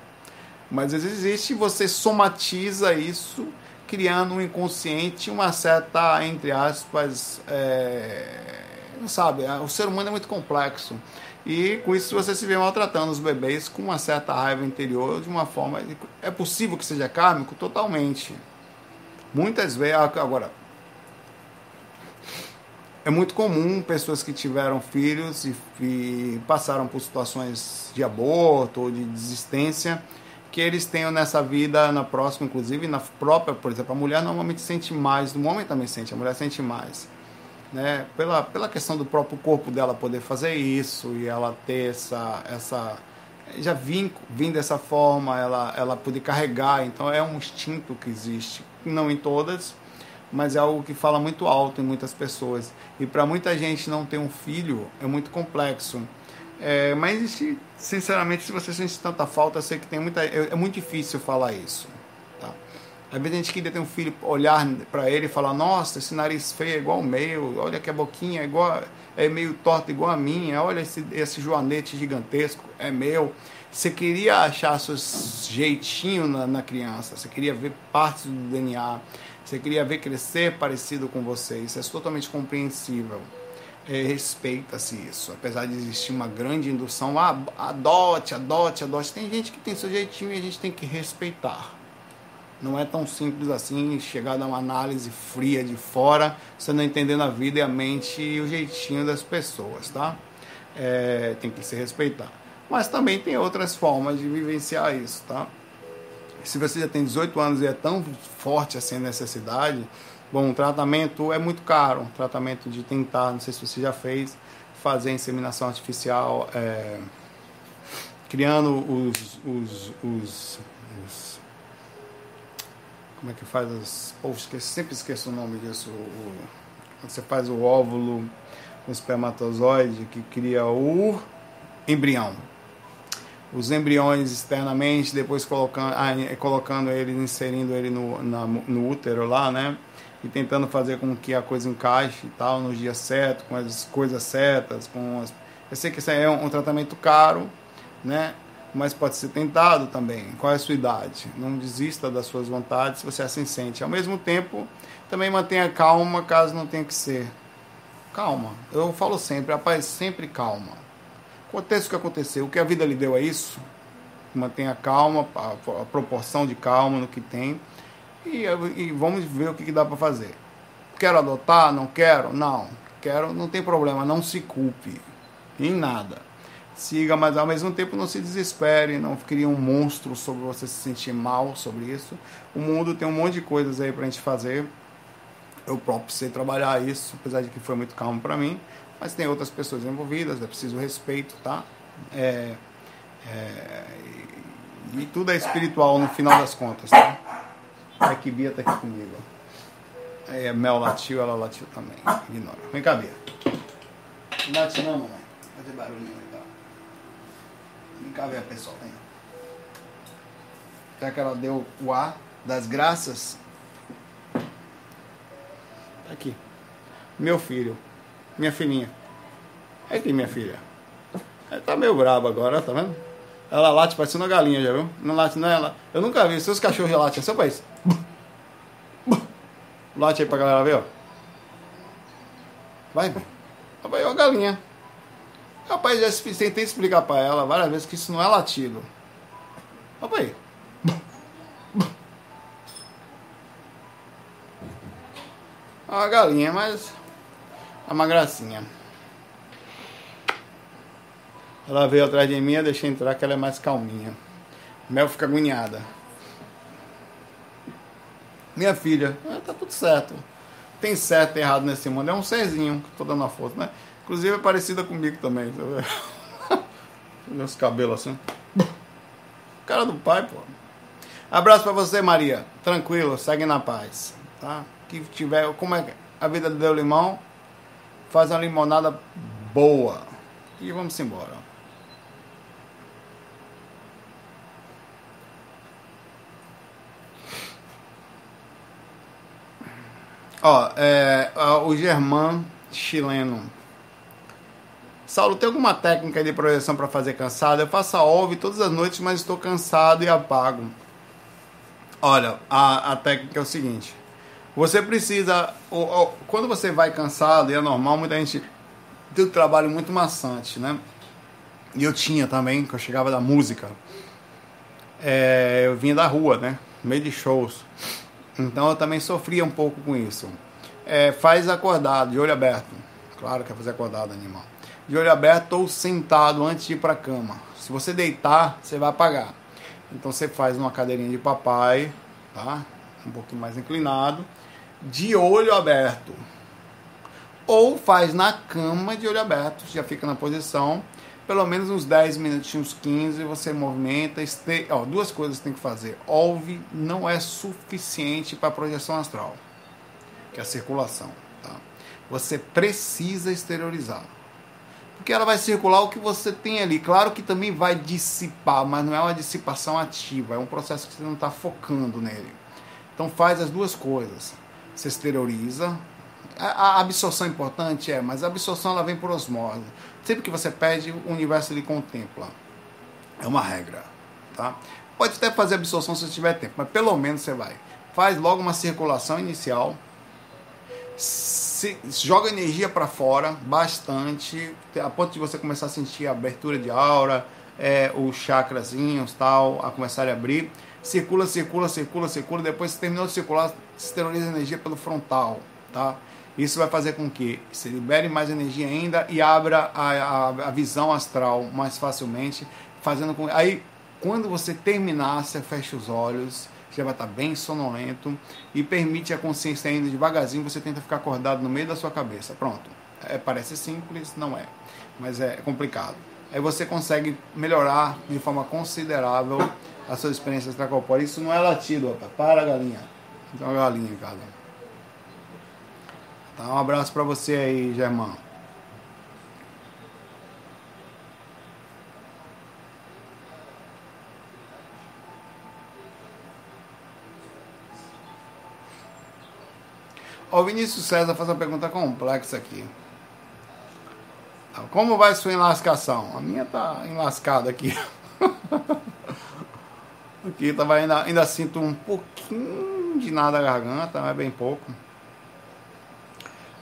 Mas existe, você somatiza isso, criando um inconsciente, uma certa, entre aspas, é, não sabe, o ser humano é muito complexo. E com isso você se vê maltratando os bebês com uma certa raiva interior de uma forma. É possível que seja kármico? Totalmente. Muitas vezes. Agora. É muito comum pessoas que tiveram filhos e, e passaram por situações de aborto ou de desistência que eles tenham nessa vida, na próxima, inclusive, na própria, por exemplo, a mulher normalmente sente mais, o homem também sente, a mulher sente mais. Né? Pela, pela questão do próprio corpo dela poder fazer isso e ela ter essa. essa já vim, vim dessa forma, ela, ela poder carregar, então é um instinto que existe, não em todas, mas é algo que fala muito alto em muitas pessoas. E para muita gente não ter um filho é muito complexo. É, mas, sinceramente, se você sente tanta falta, eu sei que tem muita. É, é muito difícil falar isso. Tá? Às vezes a gente queria ter um filho, olhar para ele e falar: Nossa, esse nariz feio é igual o meu, olha que a boquinha é, igual, é meio torta igual a minha, olha esse, esse joanete gigantesco, é meu. Você queria achar seu jeitinho na, na criança, você queria ver partes do DNA, você queria ver crescer parecido com você. Isso é totalmente compreensível. É, respeita-se isso. Apesar de existir uma grande indução, ah, adote, adote, adote. Tem gente que tem seu jeitinho e a gente tem que respeitar. Não é tão simples assim chegar a uma análise fria de fora, você não entendendo a vida e a mente e o jeitinho das pessoas, tá? É, tem que se respeitar. Mas também tem outras formas de vivenciar isso, tá? Se você já tem 18 anos e é tão forte assim a necessidade, bom, o tratamento é muito caro. Um tratamento de tentar, não sei se você já fez, fazer inseminação artificial, é, criando os, os, os, os como é que faz as. Pô, esqueci, sempre esqueço o nome disso. O, você faz o óvulo com espermatozoide que cria o embrião. Os embriões externamente, depois colocando, ah, colocando ele, inserindo ele no, na, no útero lá, né? E tentando fazer com que a coisa encaixe e tal, no dia certo, com as coisas certas, com as... Eu sei que isso é um, um tratamento caro, né? mas pode ser tentado também. Qual é a sua idade? Não desista das suas vontades se você assim sente. Ao mesmo tempo, também mantenha calma caso não tenha que ser. Calma. Eu falo sempre, rapaz, sempre calma. Acontece o que aconteceu. O que a vida lhe deu é isso. Mantenha calma, a, proporção de calma no que tem. E, e vamos ver o que, que dá para fazer. Quero adotar? Não quero? Não. Quero, não tem problema. Não se culpe em nada siga, mas ao mesmo tempo não se desespere, não crie um monstro sobre você se sentir mal sobre isso. O mundo tem um monte de coisas aí pra gente fazer. Eu próprio sei trabalhar isso, apesar de que foi muito calmo para mim, mas tem outras pessoas envolvidas, é preciso respeito, tá? É, é, e, tudo é espiritual no final das contas, tá? A que Bia tá aqui comigo. É, Mel latiu, ela latiu também. Ignora. Vem cá, Bia. Não late não, mamãe. Fazer barulhinho. Vem cá ver a pessoa. Vem. Será que ela deu o ar das graças? Tá aqui. Meu filho. Minha filhinha. É aqui, minha filha. Ela tá meio braba agora, tá vendo? Ela late parecendo uma galinha, já viu? Não late, não é ela. Eu nunca vi. Seus cachorros já latem. Seu país. Late aí pra galera ver, ó. Vai, vai. Vai, ó galinha. Rapaz, já tentei explicar para ela várias vezes que isso não é latido. Opa aí. É uma galinha, mas é uma gracinha. Ela veio atrás de mim, eu deixei entrar que ela é mais calminha. Mel fica agoniada. Minha filha, ah, tá tudo certo. Tem certo e errado nesse mundo. É um serzinho que tô dando a foto, né? Inclusive é parecida comigo também. Tá Meus cabelos assim. Cara do pai, pô. Abraço para você, Maria. Tranquilo, segue na paz. Tá? Que tiver. Como é a vida deu limão? Faz uma limonada boa. E vamos embora. Ó, é, o Germán chileno Saulo, tem alguma técnica de projeção para fazer cansado? Eu faço a OV todas as noites, mas estou cansado e apago. Olha, a, a técnica é o seguinte. Você precisa. Quando você vai cansado, e é normal, muita gente tem um trabalho muito maçante, né? E eu tinha também, que eu chegava da música. É, eu vinha da rua, né? meio de shows. Então eu também sofria um pouco com isso. É, faz acordado, de olho aberto. Claro que é fazer acordado, animal de olho aberto ou sentado antes de ir para a cama. Se você deitar, você vai apagar. Então você faz numa cadeirinha de papai, tá? Um pouquinho mais inclinado, de olho aberto. Ou faz na cama de olho aberto, já fica na posição, pelo menos uns 10 minutinhos, 15, você movimenta. Este... Ó, duas coisas tem que fazer. Ouve não é suficiente para projeção astral, que é a circulação. Tá? Você precisa exteriorizar porque ela vai circular o que você tem ali. Claro que também vai dissipar, mas não é uma dissipação ativa, é um processo que você não está focando nele. Então faz as duas coisas. Você exterioriza. A, absorção é importante é, mas a absorção ela vem por osmose. Sempre que você pede, o universo ele contempla. É uma regra, tá? Pode até fazer absorção se tiver tempo, mas pelo menos você vai. Faz logo uma circulação inicial se, joga energia para fora bastante, a ponto de você começar a sentir a abertura de aura, é, os chakrazinhos tal, a começar a abrir. Circula, circula, circula, circula. Depois que terminou de circular, esteriliza energia pelo frontal, tá? Isso vai fazer com que se libere mais energia ainda e abra a, a, a visão astral mais facilmente, fazendo com aí quando você terminar, você fecha os olhos, já vai estar bem sonolento e permite a consciência ainda devagarzinho, você tenta ficar acordado no meio da sua cabeça. Pronto. É, parece simples, não é, mas é complicado. Aí você consegue melhorar de forma considerável a sua experiência extracorpórea. Isso não é latido, opa. Para, galinha. Uma galinha em casa. Tá, um abraço para você aí, Germão. O Vinícius César faz uma pergunta complexa aqui. Como vai sua enlascação? A minha tá enlascada aqui. aqui tava ainda, ainda sinto um pouquinho de nada na garganta, mas bem pouco.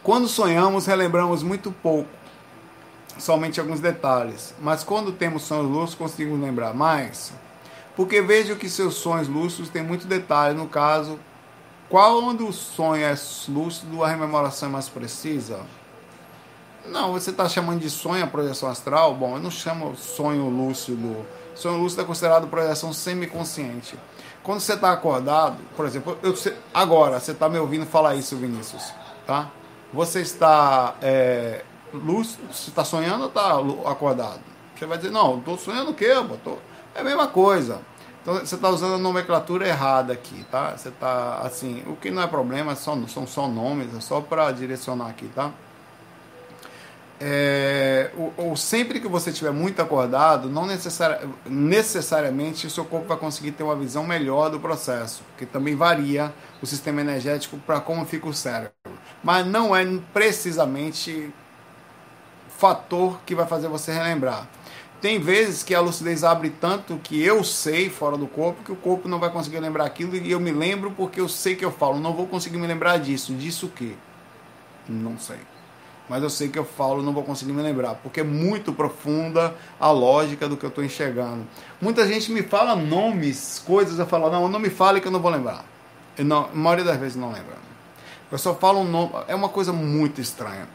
Quando sonhamos, relembramos muito pouco, somente alguns detalhes. Mas quando temos sonhos lúcidos, conseguimos lembrar mais. Porque vejo que seus sonhos lúcidos têm muito detalhe. No caso, quando o sonho é lúcido, a rememoração é mais precisa. Não, você está chamando de sonho a projeção astral? Bom, eu não chamo sonho lúcido. Sonho lúcido é considerado projeção semiconsciente. Quando você está acordado, por exemplo, eu, agora você está me ouvindo falar isso, Vinícius, tá? Você está é, lúcido, você está sonhando ou está acordado? Você vai dizer, não, estou sonhando o quê? Tô... É a mesma coisa. Então você está usando a nomenclatura errada aqui, tá? Você está assim, o que não é problema, são, são só nomes, é só para direcionar aqui, tá? é, ou, ou, sempre que você estiver muito acordado, não necessari necessariamente o seu corpo vai conseguir ter uma visão melhor do processo, porque também varia o sistema energético para como fica o cérebro. Mas não é precisamente fator que vai fazer você relembrar. Tem vezes que a lucidez abre tanto que eu sei fora do corpo que o corpo não vai conseguir lembrar aquilo e eu me lembro porque eu sei que eu falo, não vou conseguir me lembrar disso. Disso o quê? Não sei mas eu sei que eu falo, não vou conseguir me lembrar, porque é muito profunda a lógica do que eu estou enxergando. Muita gente me fala nomes, coisas, eu falo, não, não me fale que eu não vou lembrar. Eu não, a maioria das vezes não lembro. Eu só falo um nome, é uma coisa muito estranha.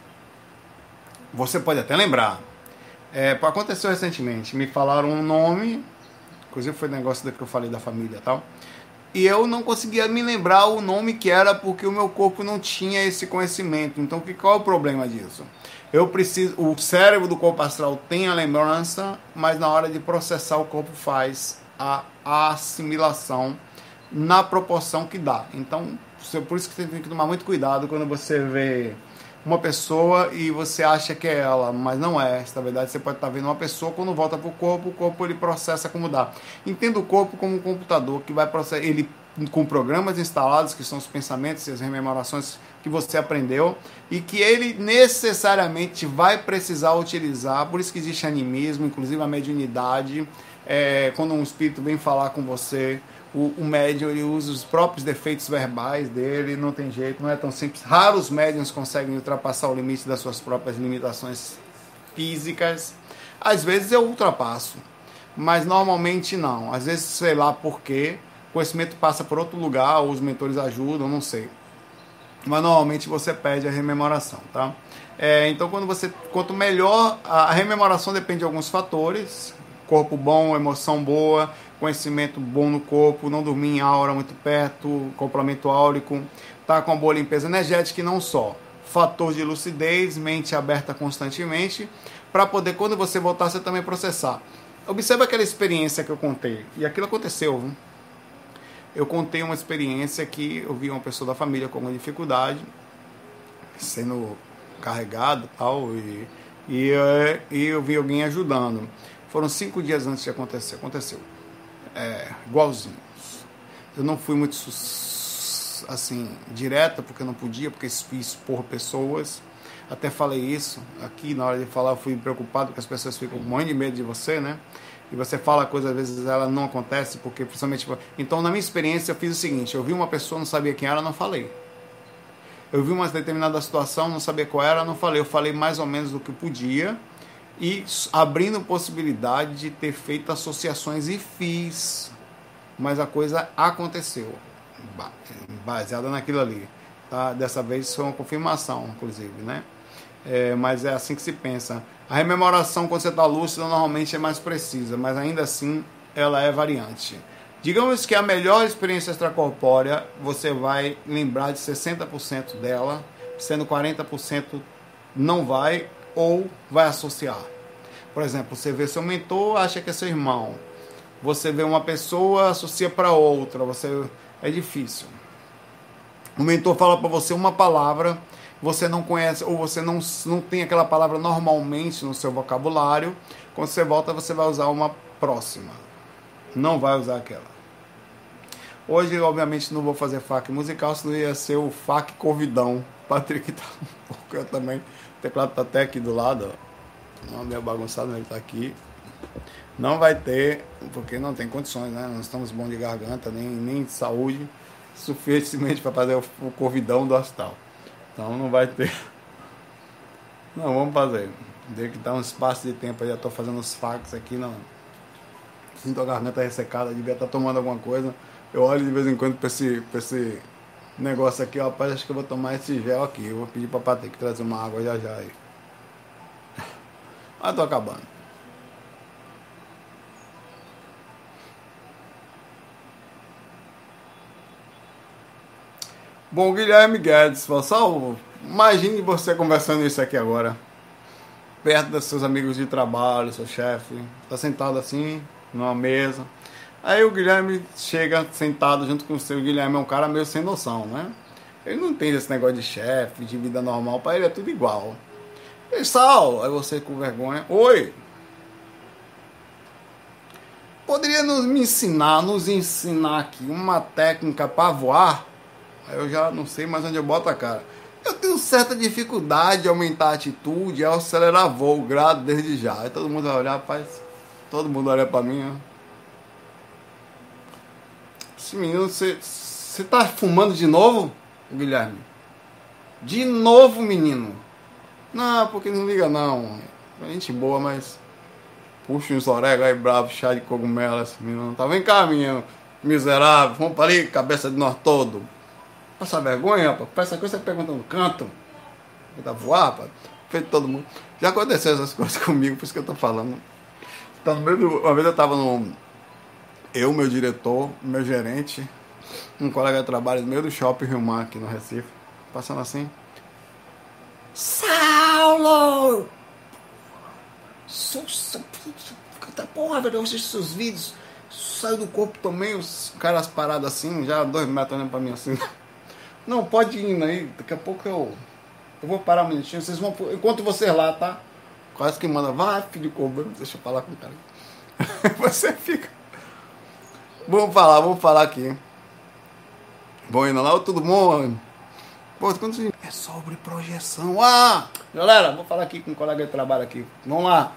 Você pode até lembrar. É, aconteceu recentemente, me falaram um nome, inclusive foi negócio que eu falei da família e tal e eu não conseguia me lembrar o nome que era porque o meu corpo não tinha esse conhecimento. Então, qual é o problema disso? Eu preciso, o cérebro do corpo astral tem a lembrança, mas na hora de processar o corpo faz a assimilação na proporção que dá. Então, por isso que você tem que tomar muito cuidado quando você vê uma pessoa e você acha que é ela, mas não é. Na verdade, você pode estar vendo uma pessoa, quando volta para o corpo, o corpo ele processa como dá. Entenda o corpo como um computador que vai processar, ele com programas instalados, que são os pensamentos e as rememorações que você aprendeu, e que ele necessariamente vai precisar utilizar, por isso que existe animismo, inclusive a mediunidade, é, quando um espírito vem falar com você, o, o médium ele usa os próprios defeitos verbais dele, não tem jeito, não é tão simples. Raros médiums conseguem ultrapassar o limite das suas próprias limitações físicas. Às vezes eu ultrapasso, mas normalmente não. Às vezes, sei lá por quê, o conhecimento passa por outro lugar, ou os mentores ajudam, não sei. Mas normalmente você perde a rememoração, tá? É, então, quando você, quanto melhor a, a rememoração depende de alguns fatores, corpo bom, emoção boa, conhecimento bom no corpo, não dormir em aura muito perto, complemento áurico, tá com uma boa limpeza energética e não só. Fator de lucidez, mente aberta constantemente, para poder, quando você voltar, você também processar. Observe aquela experiência que eu contei, e aquilo aconteceu. Viu? Eu contei uma experiência que eu vi uma pessoa da família com uma dificuldade, sendo carregado tal, e, e, eh, e eu vi alguém ajudando. Foram cinco dias antes de acontecer. Aconteceu é, igualzinhos. Eu não fui muito assim direta porque eu não podia, porque fui expor pessoas. Até falei isso aqui na hora de falar, eu fui preocupado porque as pessoas ficam com de medo de você, né? E você fala coisas, às vezes ela não acontece, porque principalmente. Então, na minha experiência, eu fiz o seguinte: eu vi uma pessoa, não sabia quem era, não falei. Eu vi uma determinada situação, não sabia qual era, não falei. Eu falei mais ou menos do que podia e abrindo possibilidade de ter feito associações e fiz. Mas a coisa aconteceu, baseada naquilo ali. Tá? Dessa vez foi uma confirmação, inclusive, né? É, mas é assim que se pensa. A rememoração, quando você está lúcido, normalmente é mais precisa, mas ainda assim ela é variante. Digamos que a melhor experiência extracorpórea, você vai lembrar de 60% dela, sendo 40% não vai ou vai associar. Por exemplo, você vê seu mentor, acha que é seu irmão. Você vê uma pessoa, associa para outra. Você é difícil. O mentor fala para você uma palavra, você não conhece ou você não, não tem aquela palavra normalmente no seu vocabulário. Quando você volta, você vai usar uma próxima. Não vai usar aquela. Hoje, obviamente, não vou fazer FAQ musical, senão ia ser o FAQ Convidão. Patrick tá um pouco, eu também. O teclado tá até aqui do lado, ó. Não, meio bagunçado, mas ele tá aqui. Não vai ter, porque não tem condições, né? Não estamos bons de garganta, nem, nem de saúde suficientemente para fazer o, o convidão do astral. Então não vai ter. Não, vamos fazer. Tem que dar um espaço de tempo, eu já estou fazendo os fax aqui, não. Sinto a garganta ressecada, devia estar tá tomando alguma coisa. Eu olho de vez em quando para esse, esse negócio aqui, rapaz, acho que eu vou tomar esse gel aqui. Eu vou pedir ter que trazer uma água já já aí. Mas tô acabando. Bom, Guilherme Guedes, salvo. Imagine você conversando isso aqui agora, perto dos seus amigos de trabalho, seu chefe, tá sentado assim, numa mesa, Aí o Guilherme chega sentado junto com o seu. Guilherme é um cara meio sem noção, né? Ele não entende esse negócio de chefe, de vida normal. Para ele é tudo igual. E Sal, aí você com vergonha. Oi! Poderia nos me ensinar, nos ensinar aqui uma técnica para voar? Aí eu já não sei mais onde eu boto a cara. Eu tenho certa dificuldade de aumentar a atitude e acelerar voo, grado desde já. Aí todo mundo vai olhar, faz. Todo mundo olha para mim, ó. Esse menino, você tá fumando de novo, Guilherme? De novo, menino? Não, porque não liga não. É gente boa, mas. Puxa uns orégano aí bravo, chá de cogumelo, esse menino. Tá, vem cá, menino. Miserável, vamos para ali, cabeça de nós todo. Passa vergonha, rapaz. Essa coisa você pergunta no canto. Tá voar, rapaz. Feito todo mundo. Já aconteceu essas coisas comigo, por isso que eu tô falando. Então. Uma vez eu tava no eu, meu diretor, meu gerente, um colega de trabalho no meio do shopping Rio Mar, aqui no Recife, passando assim. Saulo! Sussa, porra, velho, eu assisti seus vídeos, saiu do corpo também, os caras parados assim, já dois metros olhando pra mim assim. Não, pode ir aí, daqui a pouco eu, eu vou parar um minutinho, vocês vão, enquanto vocês lá, tá? Quase que manda, vai, filho de cobra, deixa eu falar com o cara. Você fica. Vamos falar, vamos falar aqui. Bom, indo lá, todo mundo. Pô, é sobre projeção. Ah! Galera, vou falar aqui com um colega de trabalho aqui. Vamos lá.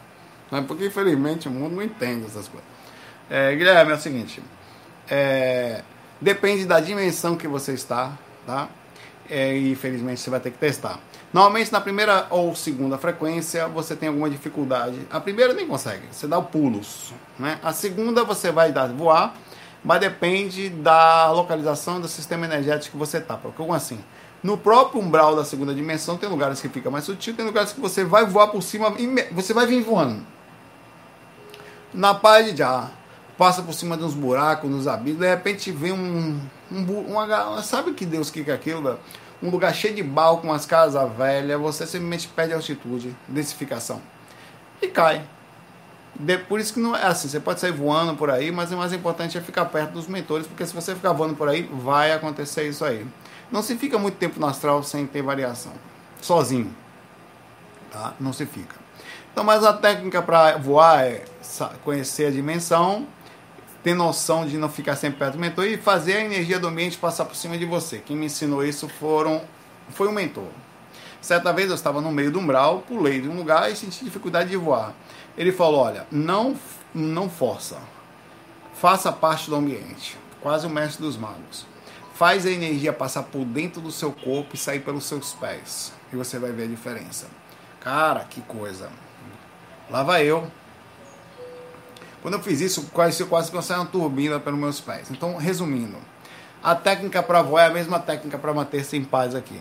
Porque infelizmente o mundo não entende essas coisas. É, Guilherme, é o seguinte. É, depende da dimensão que você está, tá? É, e infelizmente você vai ter que testar. Normalmente na primeira ou segunda frequência você tem alguma dificuldade. A primeira nem consegue, você dá pulos. Né? A segunda você vai dar voar mas depende da localização do sistema energético que você está. Como assim? No próprio umbral da segunda dimensão tem lugares que fica mais sutil, tem lugares que você vai voar por cima, você vai vir voando. Na paz de já passa por cima de uns buracos, nos abismos, de repente vem um, um uma, sabe que Deus que é aquilo, um lugar cheio de balcão, umas casas velhas, você simplesmente perde altitude, densificação e cai. De, por isso que não é assim, você pode sair voando por aí, mas o mais importante é ficar perto dos mentores, porque se você ficar voando por aí, vai acontecer isso aí. Não se fica muito tempo no astral sem ter variação, sozinho, tá? Não se fica. Então, mas a técnica para voar é conhecer a dimensão, ter noção de não ficar sempre perto do mentor e fazer a energia do ambiente passar por cima de você. Quem me ensinou isso foram, foi um mentor. Certa vez eu estava no meio do umbral, pulei de um lugar e senti dificuldade de voar. Ele falou: olha, não, não força, faça parte do ambiente. Quase o mestre dos magos. faz a energia passar por dentro do seu corpo e sair pelos seus pés. E você vai ver a diferença. Cara, que coisa. Lá vai eu. Quando eu fiz isso, quase, quase que eu saí uma turbina pelos meus pés. Então, resumindo, a técnica para voar é a mesma técnica para manter-se em paz aqui.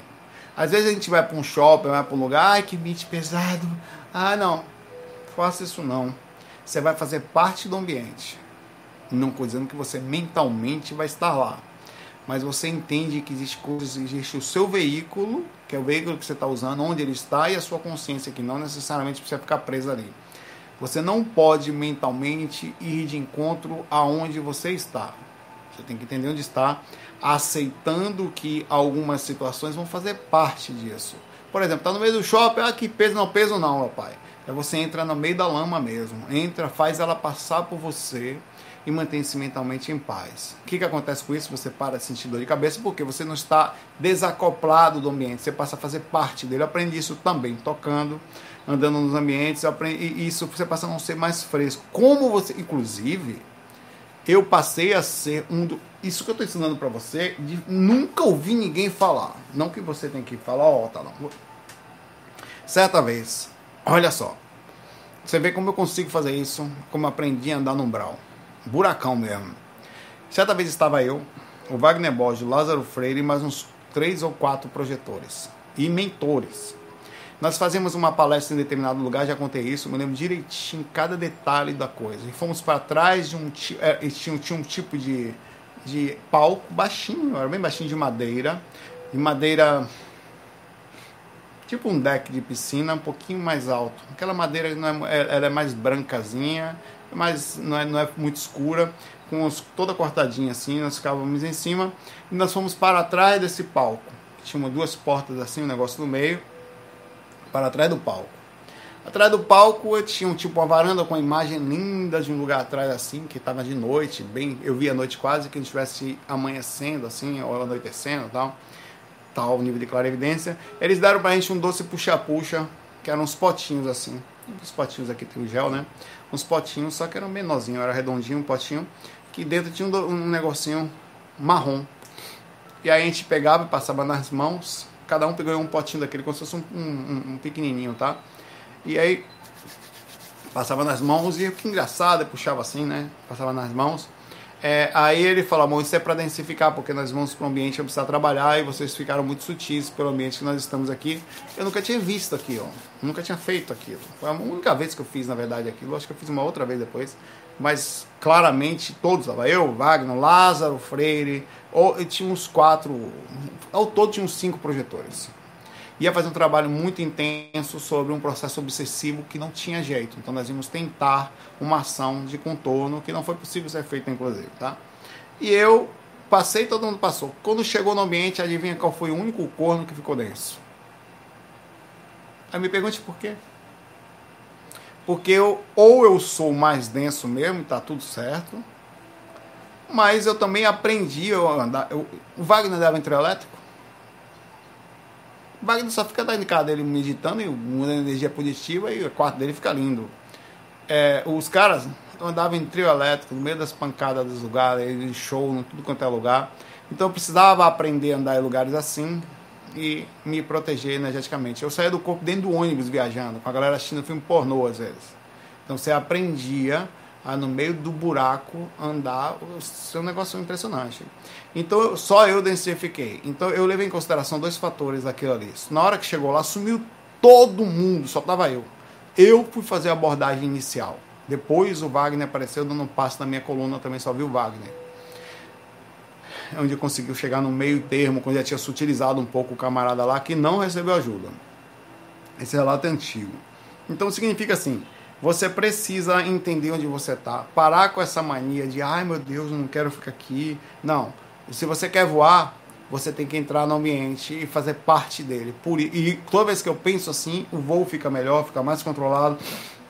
Às vezes a gente vai para um shopping, vai para um lugar, ai que mente pesado. Ah, não. Faça isso não. Você vai fazer parte do ambiente. Não estou dizendo que você mentalmente vai estar lá mas você entende que existe coisas, existe o seu veículo, que é o veículo que você está usando, onde ele está, e a sua consciência, que não necessariamente precisa ficar presa ali. Você não pode mentalmente ir de encontro aonde você está. Você tem que entender onde está, aceitando que algumas situações vão fazer parte disso. Por exemplo, está no meio do shopping, ah, que peso não, peso não, meu pai. É você entra no meio da lama mesmo. Entra, faz ela passar por você e mantém-se mentalmente em paz. O que, que acontece com isso? Você para de sentir dor de cabeça porque você não está desacoplado do ambiente, você passa a fazer parte dele. Eu aprendi isso também, tocando, andando nos ambientes, aprendi, e isso você passa a não ser mais fresco. Como você, inclusive, eu passei a ser um do. Isso que eu estou ensinando para você, de nunca ouvi ninguém falar. Não que você tem que falar, ó, oh, tá. Certa vez, olha só. Você vê como eu consigo fazer isso, como aprendi a andar no umbral buracão mesmo. Certa vez estava eu, o Wagner Borges, o Lázaro Freire e mais uns três ou quatro projetores e mentores. Nós fazemos uma palestra em determinado lugar, já contei isso, me lembro direitinho cada detalhe da coisa. E fomos para trás de um, é, tinha, tinha um tipo de, de palco baixinho, era bem baixinho de madeira, de madeira tipo um deck de piscina, um pouquinho mais alto. Aquela madeira não é, ela é mais brancazinha, mas não é, não é muito escura, com os, toda cortadinha assim, nós ficávamos em cima e nós fomos para trás desse palco. Tinha duas portas assim, um negócio no meio, para trás do palco. Atrás do palco tinha um tipo uma varanda com uma imagem linda de um lugar atrás assim, que estava de noite, bem, eu via a noite quase que a gente estivesse amanhecendo assim, ou anoitecendo tal, tal nível de clarividência. Eles deram pra gente um doce puxa-puxa, que eram uns potinhos assim. Os potinhos aqui tem o gel, né? uns potinhos, só que era menorzinho, era redondinho um potinho, que dentro tinha um, um negocinho marrom. E aí a gente pegava passava nas mãos, cada um pegou um potinho daquele, como se fosse um, um, um pequenininho, tá? E aí passava nas mãos e que engraçado, puxava assim, né? Passava nas mãos. É, aí ele falou, amor, isso é para densificar, porque nós vamos para o ambiente que precisar trabalhar e vocês ficaram muito sutis pelo ambiente que nós estamos aqui. Eu nunca tinha visto aquilo, nunca tinha feito aquilo. Foi a única vez que eu fiz, na verdade, aquilo. Acho que eu fiz uma outra vez depois. Mas claramente todos, eu, Wagner, Lázaro, Freire, ou, tinha uns quatro, ao todo tinha uns cinco projetores ia fazer um trabalho muito intenso sobre um processo obsessivo que não tinha jeito. Então nós íamos tentar uma ação de contorno que não foi possível ser feita, inclusive, tá? E eu passei, todo mundo passou. Quando chegou no ambiente, adivinha qual foi o único corno que ficou denso? Aí me pergunte por quê? Porque eu, ou eu sou mais denso mesmo, tá tudo certo, mas eu também aprendi a andar. Eu, o Wagner dava entre? O Wagner só fica dentro de casa dele meditando e uma energia positiva e o quarto dele fica lindo. É, os caras andavam em trio elétrico, no meio das pancadas dos lugares, em show, em tudo quanto é lugar. Então eu precisava aprender a andar em lugares assim e me proteger energeticamente. Eu saía do corpo dentro do ônibus viajando, com a galera assistindo filme pornô às vezes. Então você aprendia a no meio do buraco andar, é um negócio impressionante. Então só eu densifiquei. Então eu levei em consideração dois fatores daquilo ali. Na hora que chegou lá, sumiu todo mundo, só tava eu. Eu fui fazer a abordagem inicial. Depois o Wagner apareceu dando um passo na minha coluna, também só vi o Wagner. É onde conseguiu chegar no meio termo, quando já tinha sutilizado um pouco o camarada lá, que não recebeu ajuda. Esse relato é antigo. Então significa assim, você precisa entender onde você está. Parar com essa mania de, ai meu Deus, não quero ficar aqui. Não. Se você quer voar, você tem que entrar no ambiente e fazer parte dele. E toda vez que eu penso assim, o voo fica melhor, fica mais controlado.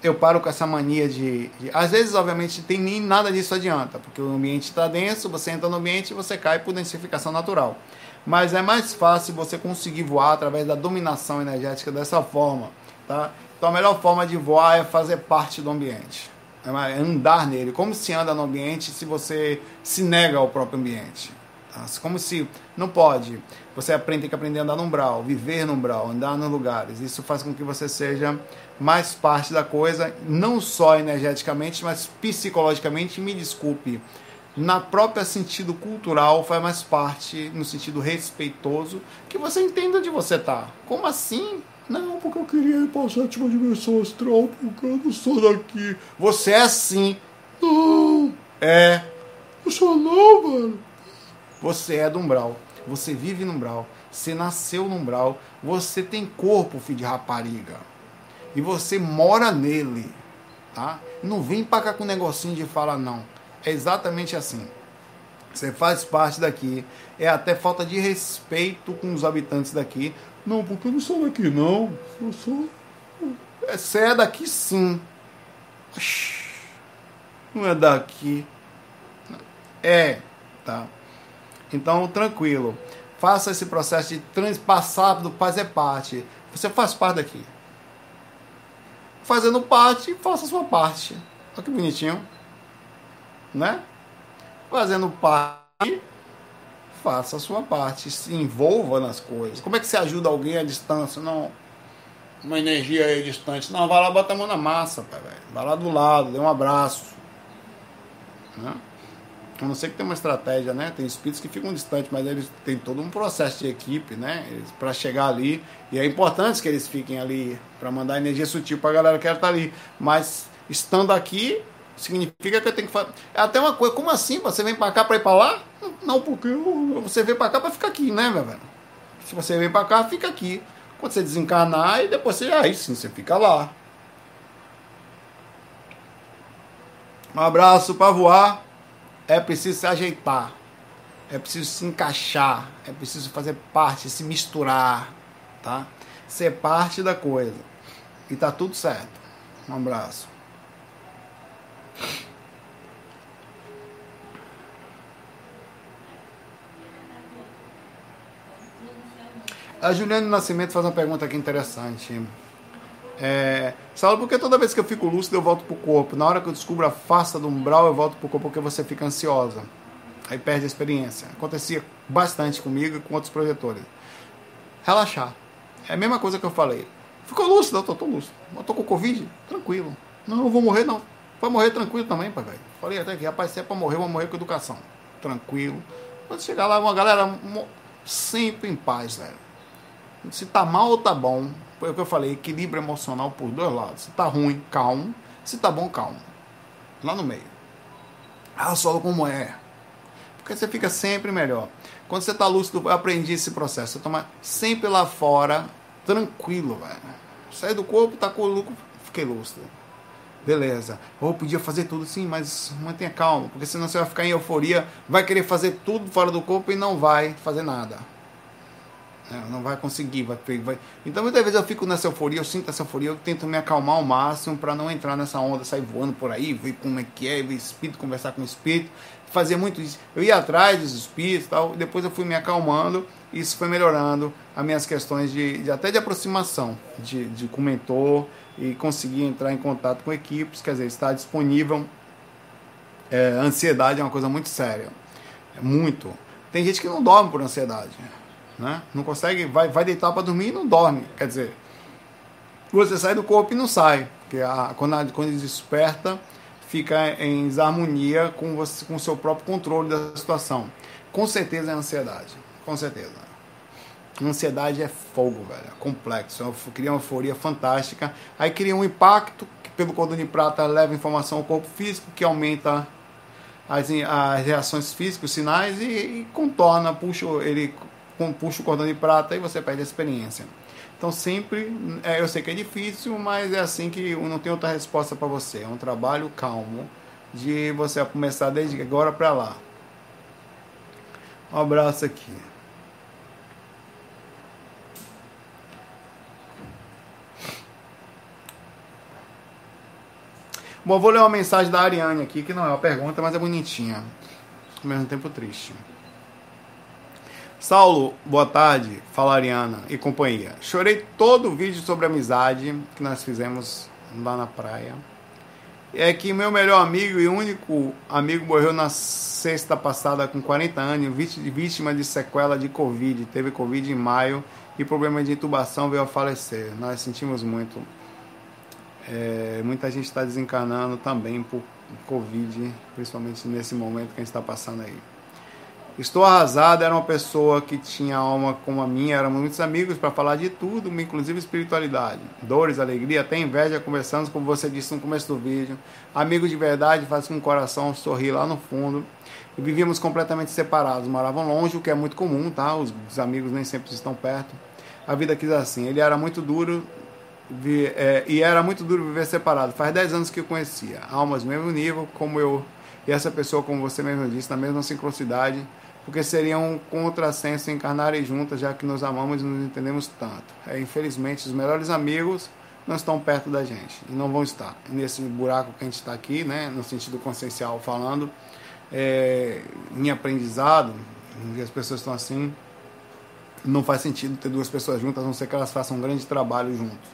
Eu paro com essa mania de, de. às vezes, obviamente, tem nem nada disso adianta, porque o ambiente está denso, você entra no ambiente e você cai por densificação natural. Mas é mais fácil você conseguir voar através da dominação energética dessa forma. Tá? Então a melhor forma de voar é fazer parte do ambiente. É andar nele. Como se anda no ambiente se você se nega ao próprio ambiente? Como se não pode. Você aprende, tem que aprender a andar no umbral, viver no umbral, andar nos lugares. Isso faz com que você seja mais parte da coisa, não só energeticamente, mas psicologicamente. Me desculpe, na própria sentido cultural, faz mais parte no sentido respeitoso, que você entenda onde você está. Como assim? Não, porque eu queria ir para a sétima dimensão astral, porque eu não sou daqui. Você é assim. Não. É. Eu sou não, mano. Você é do umbral. Você vive no umbral. Você nasceu no umbral. Você tem corpo, filho de rapariga. E você mora nele. Tá? Não vem pra cá com negocinho de falar não. É exatamente assim. Você faz parte daqui. É até falta de respeito com os habitantes daqui. Não, porque eu não sou daqui, não. Eu sou. Você é daqui sim. Não é daqui. É, tá? Então, tranquilo. Faça esse processo de transpassar do fazer parte. Você faz parte daqui. Fazendo parte, faça a sua parte. Olha que bonitinho. Né? Fazendo parte, faça a sua parte. Se envolva nas coisas. Como é que você ajuda alguém à distância? Não. Uma energia aí distante. Não, vai lá, bota a mão na massa, pai, Vai lá do lado, dê um abraço. Né? A não ser que tenha uma estratégia, né? Tem espíritos que ficam distantes, mas eles têm todo um processo de equipe, né? Para chegar ali. E é importante que eles fiquem ali para mandar energia sutil para a galera que estar tá ali. Mas estando aqui, significa que eu tenho que fazer. É até uma coisa, como assim? Você vem para cá para ir para lá? Não, porque você vem para cá para ficar aqui, né, meu velho? Se você vem para cá, fica aqui. Quando você desencarnar, e depois você. Aí sim, você fica lá. Um abraço para voar é preciso se ajeitar, é preciso se encaixar, é preciso fazer parte, se misturar, tá? Ser parte da coisa. E tá tudo certo. Um abraço. A Juliana Nascimento faz uma pergunta aqui interessante. É, Saulo, porque toda vez que eu fico lúcido eu volto pro corpo. Na hora que eu descubro a face do umbral, eu volto pro corpo porque você fica ansiosa. Aí perde a experiência. Acontecia bastante comigo e com outros projetores. Relaxar. É a mesma coisa que eu falei. Ficou lúcido? Eu tô, tô lúcido. Eu tô com Covid? Tranquilo. Não, eu vou morrer não. Vai morrer tranquilo também, pai, velho. Falei até que, rapaz, se é pra morrer, eu vou morrer com educação. Tranquilo. Quando chegar lá, uma galera sempre em paz, velho. Se tá mal ou tá bom, foi o que eu falei, equilíbrio emocional por dois lados. Se tá ruim, calmo. Se tá bom, calmo. Lá no meio. Ah, solo como é. Porque você fica sempre melhor. Quando você tá lúcido, eu aprendi esse processo. Você toma sempre lá fora, tranquilo, velho. Saí do corpo, tá com o lucro, fiquei lúcido. Beleza. Ou podia fazer tudo sim, mas mantenha calma, porque senão você vai ficar em euforia, vai querer fazer tudo fora do corpo e não vai fazer nada. Não vai conseguir, vai, vai. Então muitas vezes eu fico nessa euforia, eu sinto essa euforia, eu tento me acalmar ao máximo para não entrar nessa onda, sair voando por aí, ver como é que é, ver espírito, conversar com espírito, fazer muito isso. Eu ia atrás dos espíritos tal, depois eu fui me acalmando, e isso foi melhorando as minhas questões de, de até de aproximação de, de com mentor e conseguir entrar em contato com equipes, quer dizer, estar disponível. É, ansiedade é uma coisa muito séria, é muito. Tem gente que não dorme por ansiedade né? Não consegue, vai, vai deitar para dormir e não dorme. Quer dizer, você sai do corpo e não sai. Porque a, quando, a, quando ele desperta, fica em desarmonia com, você, com o seu próprio controle da situação. Com certeza é ansiedade. Com certeza. Ansiedade é fogo, velho. É complexo. Cria uma euforia fantástica. Aí cria um impacto que pelo cordão de prata leva informação ao corpo físico, que aumenta as, as reações físicas, os sinais, e, e contorna, puxa, ele puxa o cordão de prata e você perde a experiência. Então sempre, é, eu sei que é difícil, mas é assim que não tem outra resposta para você. É um trabalho calmo de você começar desde agora para lá. Um abraço aqui. Bom, vou ler uma mensagem da Ariane aqui, que não é uma pergunta, mas é bonitinha. Ao mesmo tempo triste. Saulo, boa tarde, fala Ariana e companhia. Chorei todo o vídeo sobre amizade que nós fizemos lá na praia. é que meu melhor amigo e único amigo morreu na sexta passada com 40 anos, vítima de sequela de Covid. Teve Covid em maio e problema de intubação veio a falecer. Nós sentimos muito. É, muita gente está desencarnando também por Covid, principalmente nesse momento que a gente está passando aí. Estou arrasado, era uma pessoa que tinha alma como a minha, éramos muitos amigos para falar de tudo, inclusive espiritualidade. Dores, alegria, até inveja, conversamos, como você disse no começo do vídeo. Amigos de verdade, faz com o coração sorrir lá no fundo. E vivíamos completamente separados, moravam longe, o que é muito comum, tá? Os, os amigos nem sempre estão perto. A vida quis assim. Ele era muito duro, vi, é, e era muito duro viver separado. Faz 10 anos que eu conhecia. Almas no mesmo nível, como eu e essa pessoa, como você mesmo disse, na mesma sincronicidade porque seria um contrassenso encarnarem juntas, já que nos amamos e nos entendemos tanto. É, infelizmente, os melhores amigos não estão perto da gente e não vão estar nesse buraco que a gente está aqui, né, no sentido consciencial falando, é, em aprendizado, as pessoas estão assim, não faz sentido ter duas pessoas juntas, a não ser que elas façam um grande trabalho juntos.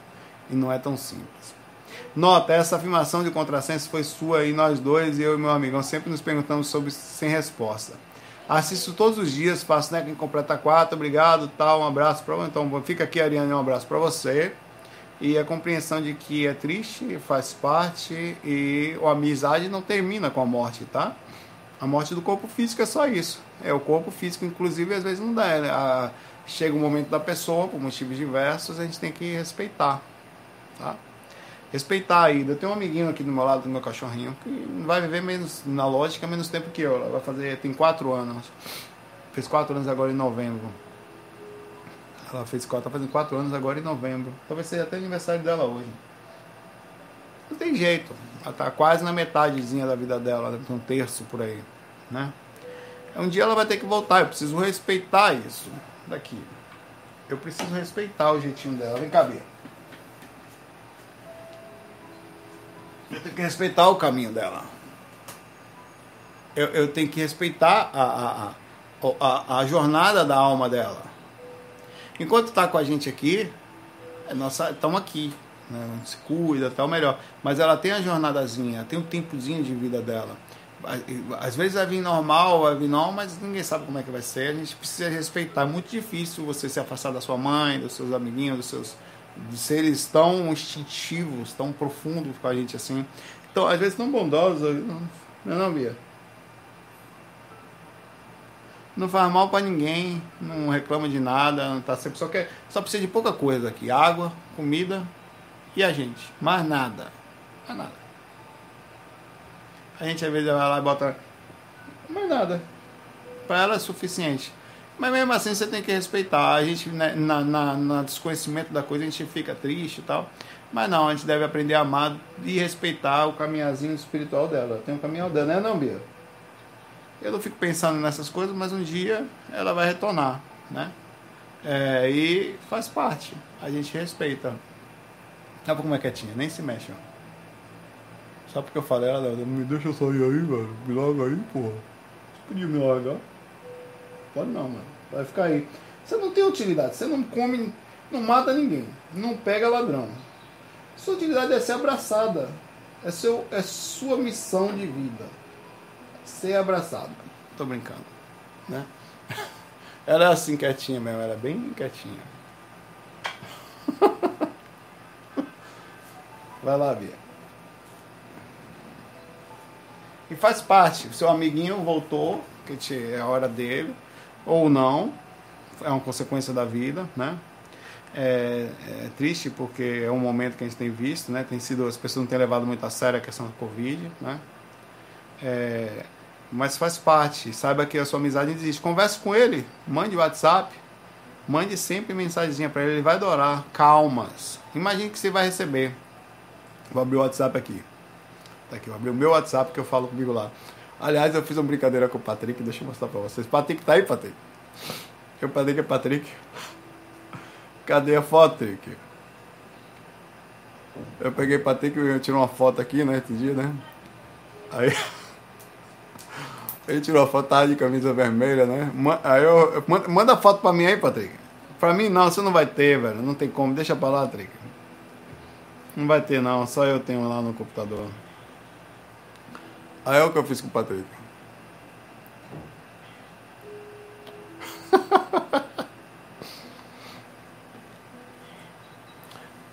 E não é tão simples. Nota, essa afirmação de contrassenso foi sua e nós dois, eu e meu amigão, sempre nos perguntamos sobre sem resposta. Assisto todos os dias, faço né, quem completa quatro, obrigado, tal, um abraço para Então fica aqui, Ariane, um abraço para você. E a compreensão de que é triste, faz parte e a amizade não termina com a morte, tá? A morte do corpo físico é só isso. É o corpo físico, inclusive, às vezes não dá. Né? A, chega o momento da pessoa, por motivos diversos, a gente tem que respeitar, tá? Respeitar a ida. Eu tenho um amiguinho aqui do meu lado, do meu cachorrinho, que vai viver menos, na lógica, menos tempo que eu. Ela vai fazer, tem quatro anos. Fez quatro anos agora em novembro. Ela fez quatro, tá fazendo quatro anos agora em novembro. Talvez seja até aniversário dela hoje. Não tem jeito. Ela tá quase na metadezinha da vida dela, um terço por aí, né? Um dia ela vai ter que voltar. Eu preciso respeitar isso daqui. Eu preciso respeitar o jeitinho dela. Vem cá, Bia. Eu tenho que respeitar o caminho dela. Eu, eu tenho que respeitar a, a, a, a, jornada da alma dela. Enquanto está com a gente aqui, é nossa, estamos aqui. Né? Se cuida, tal, melhor. Mas ela tem a jornadazinha, tem um tempozinho de vida dela. Às vezes vai vir normal, vai vir normal, mas ninguém sabe como é que vai ser. A gente precisa respeitar. É muito difícil você se afastar da sua mãe, dos seus amiguinhos, dos seus de seres tão instintivos, tão profundos com a gente assim. Então, às vezes tão bondosos, não é não, Bia? Não faz mal para ninguém, não reclama de nada, não tá sempre só quer, só precisa de pouca coisa aqui, água, comida e a gente, mais nada. Mais nada. A gente às vezes vai lá e bota mais nada. Para ela é suficiente. Mas mesmo assim você tem que respeitar. A gente, né, na, na, na, desconhecimento da coisa, a gente fica triste e tal. Mas não, a gente deve aprender a amar e respeitar o caminhazinho espiritual dela. Tem um caminho dela, né, não, Bia? Eu não fico pensando nessas coisas, mas um dia ela vai retornar, né? É, e faz parte. A gente respeita. Sabe como é quietinha? Nem se mexe, ó. Só porque eu falei, ela me deixa sair aí, velho. Me larga aí, porra. Você podia me largar? Pode não, mano. Vai ficar aí. Você não tem utilidade. Você não come, não mata ninguém. Não pega ladrão. Sua utilidade é ser abraçada. É, seu, é sua missão de vida. Ser abraçado. Tô brincando. Né? Ela é assim quietinha mesmo. Ela é bem quietinha. Vai lá, Bia. E faz parte. Seu amiguinho voltou, que é a hora dele ou não, é uma consequência da vida, né? É, é, triste porque é um momento que a gente tem visto, né? Tem sido as pessoas não têm levado muito a sério a questão da Covid, né? É, mas faz parte. Saiba que a sua amizade existe. Converse com ele, mande WhatsApp, mande sempre mensagenzinha para ele. Ele vai adorar. Calmas. Imagine que você vai receber. Vou abrir o WhatsApp aqui. Tá aqui, vou abrir o meu WhatsApp que eu falo comigo lá. Aliás, eu fiz uma brincadeira com o Patrick, deixa eu mostrar pra vocês. Patrick tá aí, Patrick? Eu Patrick é Patrick. Cadê a foto, Patrick? Eu peguei Patrick e tirou uma foto aqui, né, esse dia, né? Aí. Ele tirou a foto, tava de camisa vermelha, né? Aí eu. Manda a foto pra mim aí, Patrick. Pra mim não, você não vai ter, velho. Não tem como. Deixa pra lá, Patrick. Não vai ter não, só eu tenho lá no computador. Aí é o que eu fiz com o Patrick.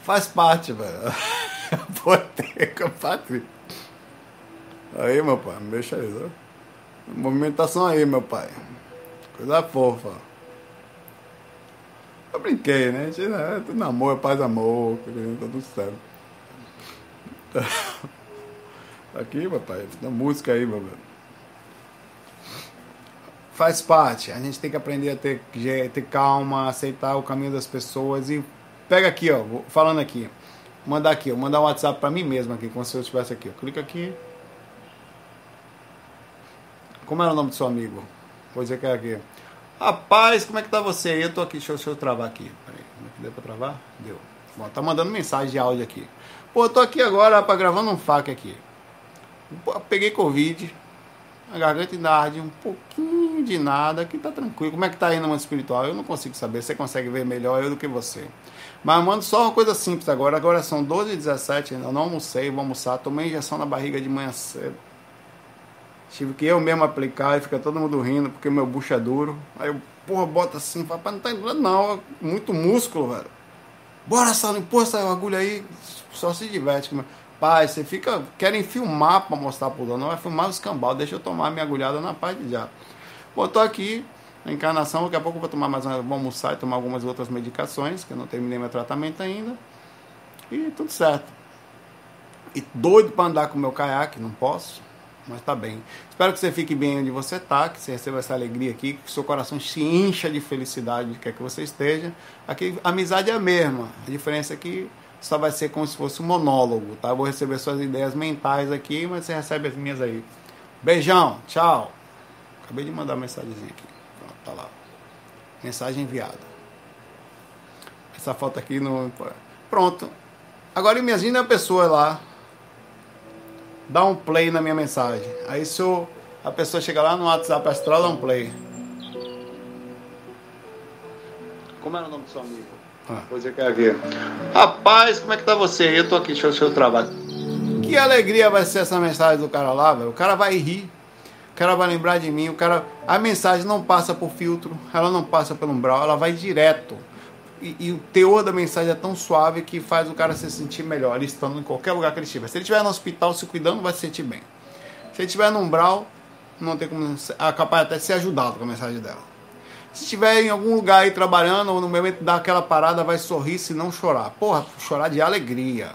Faz parte, velho. Hipoteca, Patrick. Aí, meu pai, não deixa aí, né? Movimentação aí, meu pai. Coisa fofa. Eu brinquei, né? Né? Tudo namoro, paz, amor, tá tudo certo. Aqui, meu pai, da música aí, meu velho. Faz parte. A gente tem que aprender a ter, ter calma, aceitar o caminho das pessoas e pega aqui, ó, falando aqui. Mandar aqui, ó, mandar um WhatsApp para mim mesmo aqui, como se eu estivesse aqui. Ó. Clica aqui. Como era o nome do seu amigo? Vou dizer que é aqui. Rapaz, como é que tá você? Eu tô aqui, deixa deixa eu travar aqui. Peraí, como é que deu pra travar? Deu. Bom, tá mandando mensagem de áudio aqui. Pô, eu tô aqui agora para gravando um fac aqui. Peguei Covid, a garganta ainda arde um pouquinho de nada, aqui tá tranquilo. Como é que tá indo no mundo espiritual? Eu não consigo saber, você consegue ver melhor eu do que você. Mas mando só uma coisa simples agora. Agora são 12 h 17 eu não almocei, vou almoçar, tomei injeção na barriga de manhã cedo. Tive que eu mesmo aplicar e fica todo mundo rindo porque meu bucho é duro. Aí eu, porra, bota assim, papai, não tá entrando não, muito músculo, velho. Bora, Salim, pô, essa agulha aí, só se diverte. Pai, você fica, querem filmar para mostrar pro dono, não vai filmar o escambau, deixa eu tomar minha agulhada na paz de já. Pô, tô aqui, na encarnação, daqui a pouco eu vou tomar mais uma, vou almoçar e tomar algumas outras medicações, que eu não terminei meu tratamento ainda. E tudo certo. E doido para andar com o meu caiaque, não posso mas tá bem. Espero que você fique bem onde você está, que você receba essa alegria aqui, que seu coração se encha de felicidade onde quer que você esteja. Aqui amizade é a mesma, a diferença é que só vai ser como se fosse um monólogo, tá? Vou receber suas ideias mentais aqui, mas você recebe as minhas aí. Beijão, tchau. Acabei de mandar uma mensagenzinha aqui. Pronto, tá lá. Mensagem enviada. Essa foto aqui no. Pronto. Agora imagine a pessoa lá dá um play na minha mensagem. Aí se a pessoa chega lá no WhatsApp astral, dá um play. Como era o nome do seu amigo? Ah. Pois é que é aqui. Rapaz, como é que tá você? Eu tô aqui, deixa eu, deixa eu trabalho. Que alegria vai ser essa mensagem do cara lá, velho. O cara vai rir. O cara vai lembrar de mim. O cara, a mensagem não passa por filtro, ela não passa pelo umbral, ela vai direto e, e, o teor da mensagem é tão suave que faz o cara se sentir melhor, ele estando em qualquer lugar que ele estiver. Se ele estiver no hospital se cuidando, vai se sentir bem. Se ele estiver no umbral, não tem como. É capaz até de ser ajudado com a mensagem dela. Se estiver em algum lugar aí trabalhando, ou no momento daquela parada, vai sorrir se não chorar. Porra, chorar de alegria.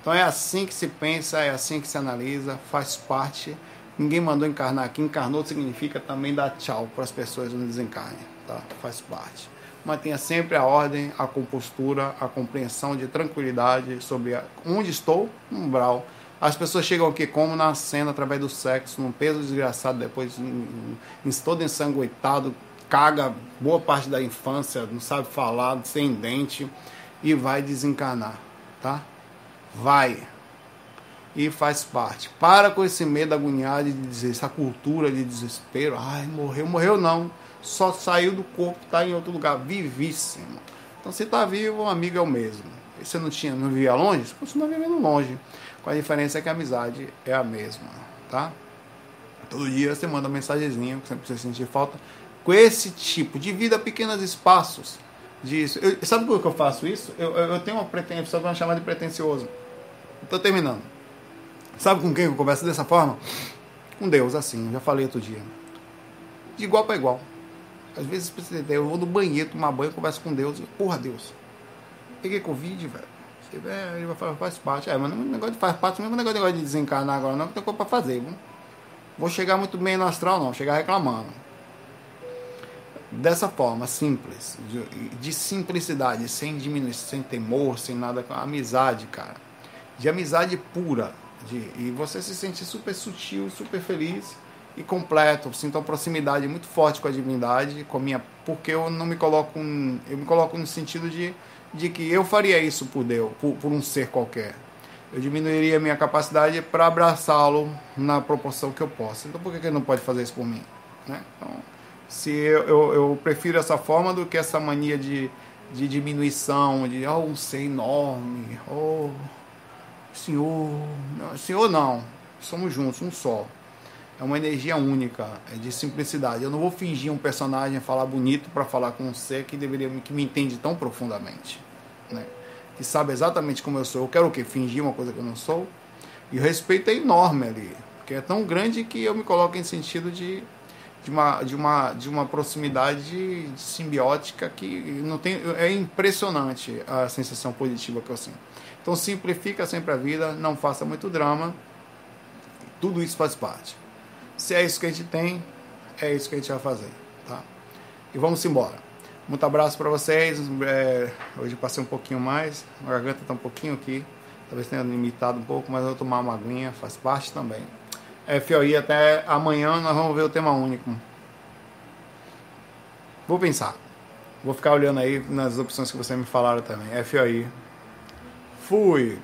Então é assim que se pensa, é assim que se analisa, faz parte. Ninguém mandou encarnar aqui. Encarnou significa também dar tchau para as pessoas no desencarne. Tá? Faz parte mantenha sempre a ordem, a compostura, a compreensão de tranquilidade sobre onde estou, umbral. As pessoas chegam aqui como na cena, através do sexo, num peso desgraçado, depois em, em, todo ensanguentado, caga boa parte da infância, não sabe falar, sem dente, e vai desencarnar, tá? Vai. E faz parte. Para com esse medo agoniado de dizer, essa cultura de desespero. Ai, morreu, morreu não só saiu do corpo, está em outro lugar, vivíssimo. Então, se está vivo, o amigo é o mesmo. E você não tinha, não vivia longe, você continua vivendo longe. Com a diferença é que a amizade é a mesma, tá? Todo dia você manda uma mensagenzinha, que você sentir falta. Com esse tipo, divida pequenos espaços disso. Eu, sabe por que eu faço isso? Eu, eu, eu tenho uma pretensão, pessoa vai chamar de pretencioso. Estou terminando. Sabe com quem eu converso dessa forma? Com Deus, assim, já falei outro dia. De igual para igual. Às vezes eu vou no banheiro tomar banho, converso com Deus, porra, Deus, peguei Covid, velho. É, ele vai falar, faz parte. É, mas não negócio de faz parte, mesmo negócio, negócio de desencarnar agora, não, tem coisa pra fazer, viu? Vou chegar muito bem no astral, não, chegar reclamando. Dessa forma, simples, de, de simplicidade, sem diminuição, sem temor, sem nada, amizade, cara. De amizade pura. De, e você se sente super sutil, super feliz e completo, sinto uma proximidade muito forte com a divindade, com a minha, porque eu não me coloco, eu me coloco no sentido de, de que eu faria isso por Deus, por, por um ser qualquer. Eu diminuiria a minha capacidade para abraçá-lo na proporção que eu posso. Então por que ele não pode fazer isso por mim? Né? Então, se eu, eu, eu, prefiro essa forma do que essa mania de, de diminuição, de oh, um ser enorme, oh, senhor, senhor não, somos juntos, um só. É uma energia única, é de simplicidade. Eu não vou fingir um personagem falar bonito para falar com um ser que deveria que me entende tão profundamente, né? Que sabe exatamente como eu sou. Eu quero o quê? Fingir uma coisa que eu não sou? E o respeito é enorme ali, porque é tão grande que eu me coloco em sentido de de uma, de uma, de uma proximidade simbiótica que não tem, é impressionante a sensação positiva que eu sinto. Então simplifica sempre a vida, não faça muito drama, tudo isso faz parte. Se é isso que a gente tem, é isso que a gente vai fazer, tá? E vamos embora. Muito abraço para vocês. É, hoje passei um pouquinho mais, a garganta está um pouquinho aqui, talvez tenha limitado um pouco, mas eu vou tomar uma aguinha, faz parte também. FOI até amanhã nós vamos ver o tema único. Vou pensar. Vou ficar olhando aí nas opções que você me falaram também. FOI. Fui.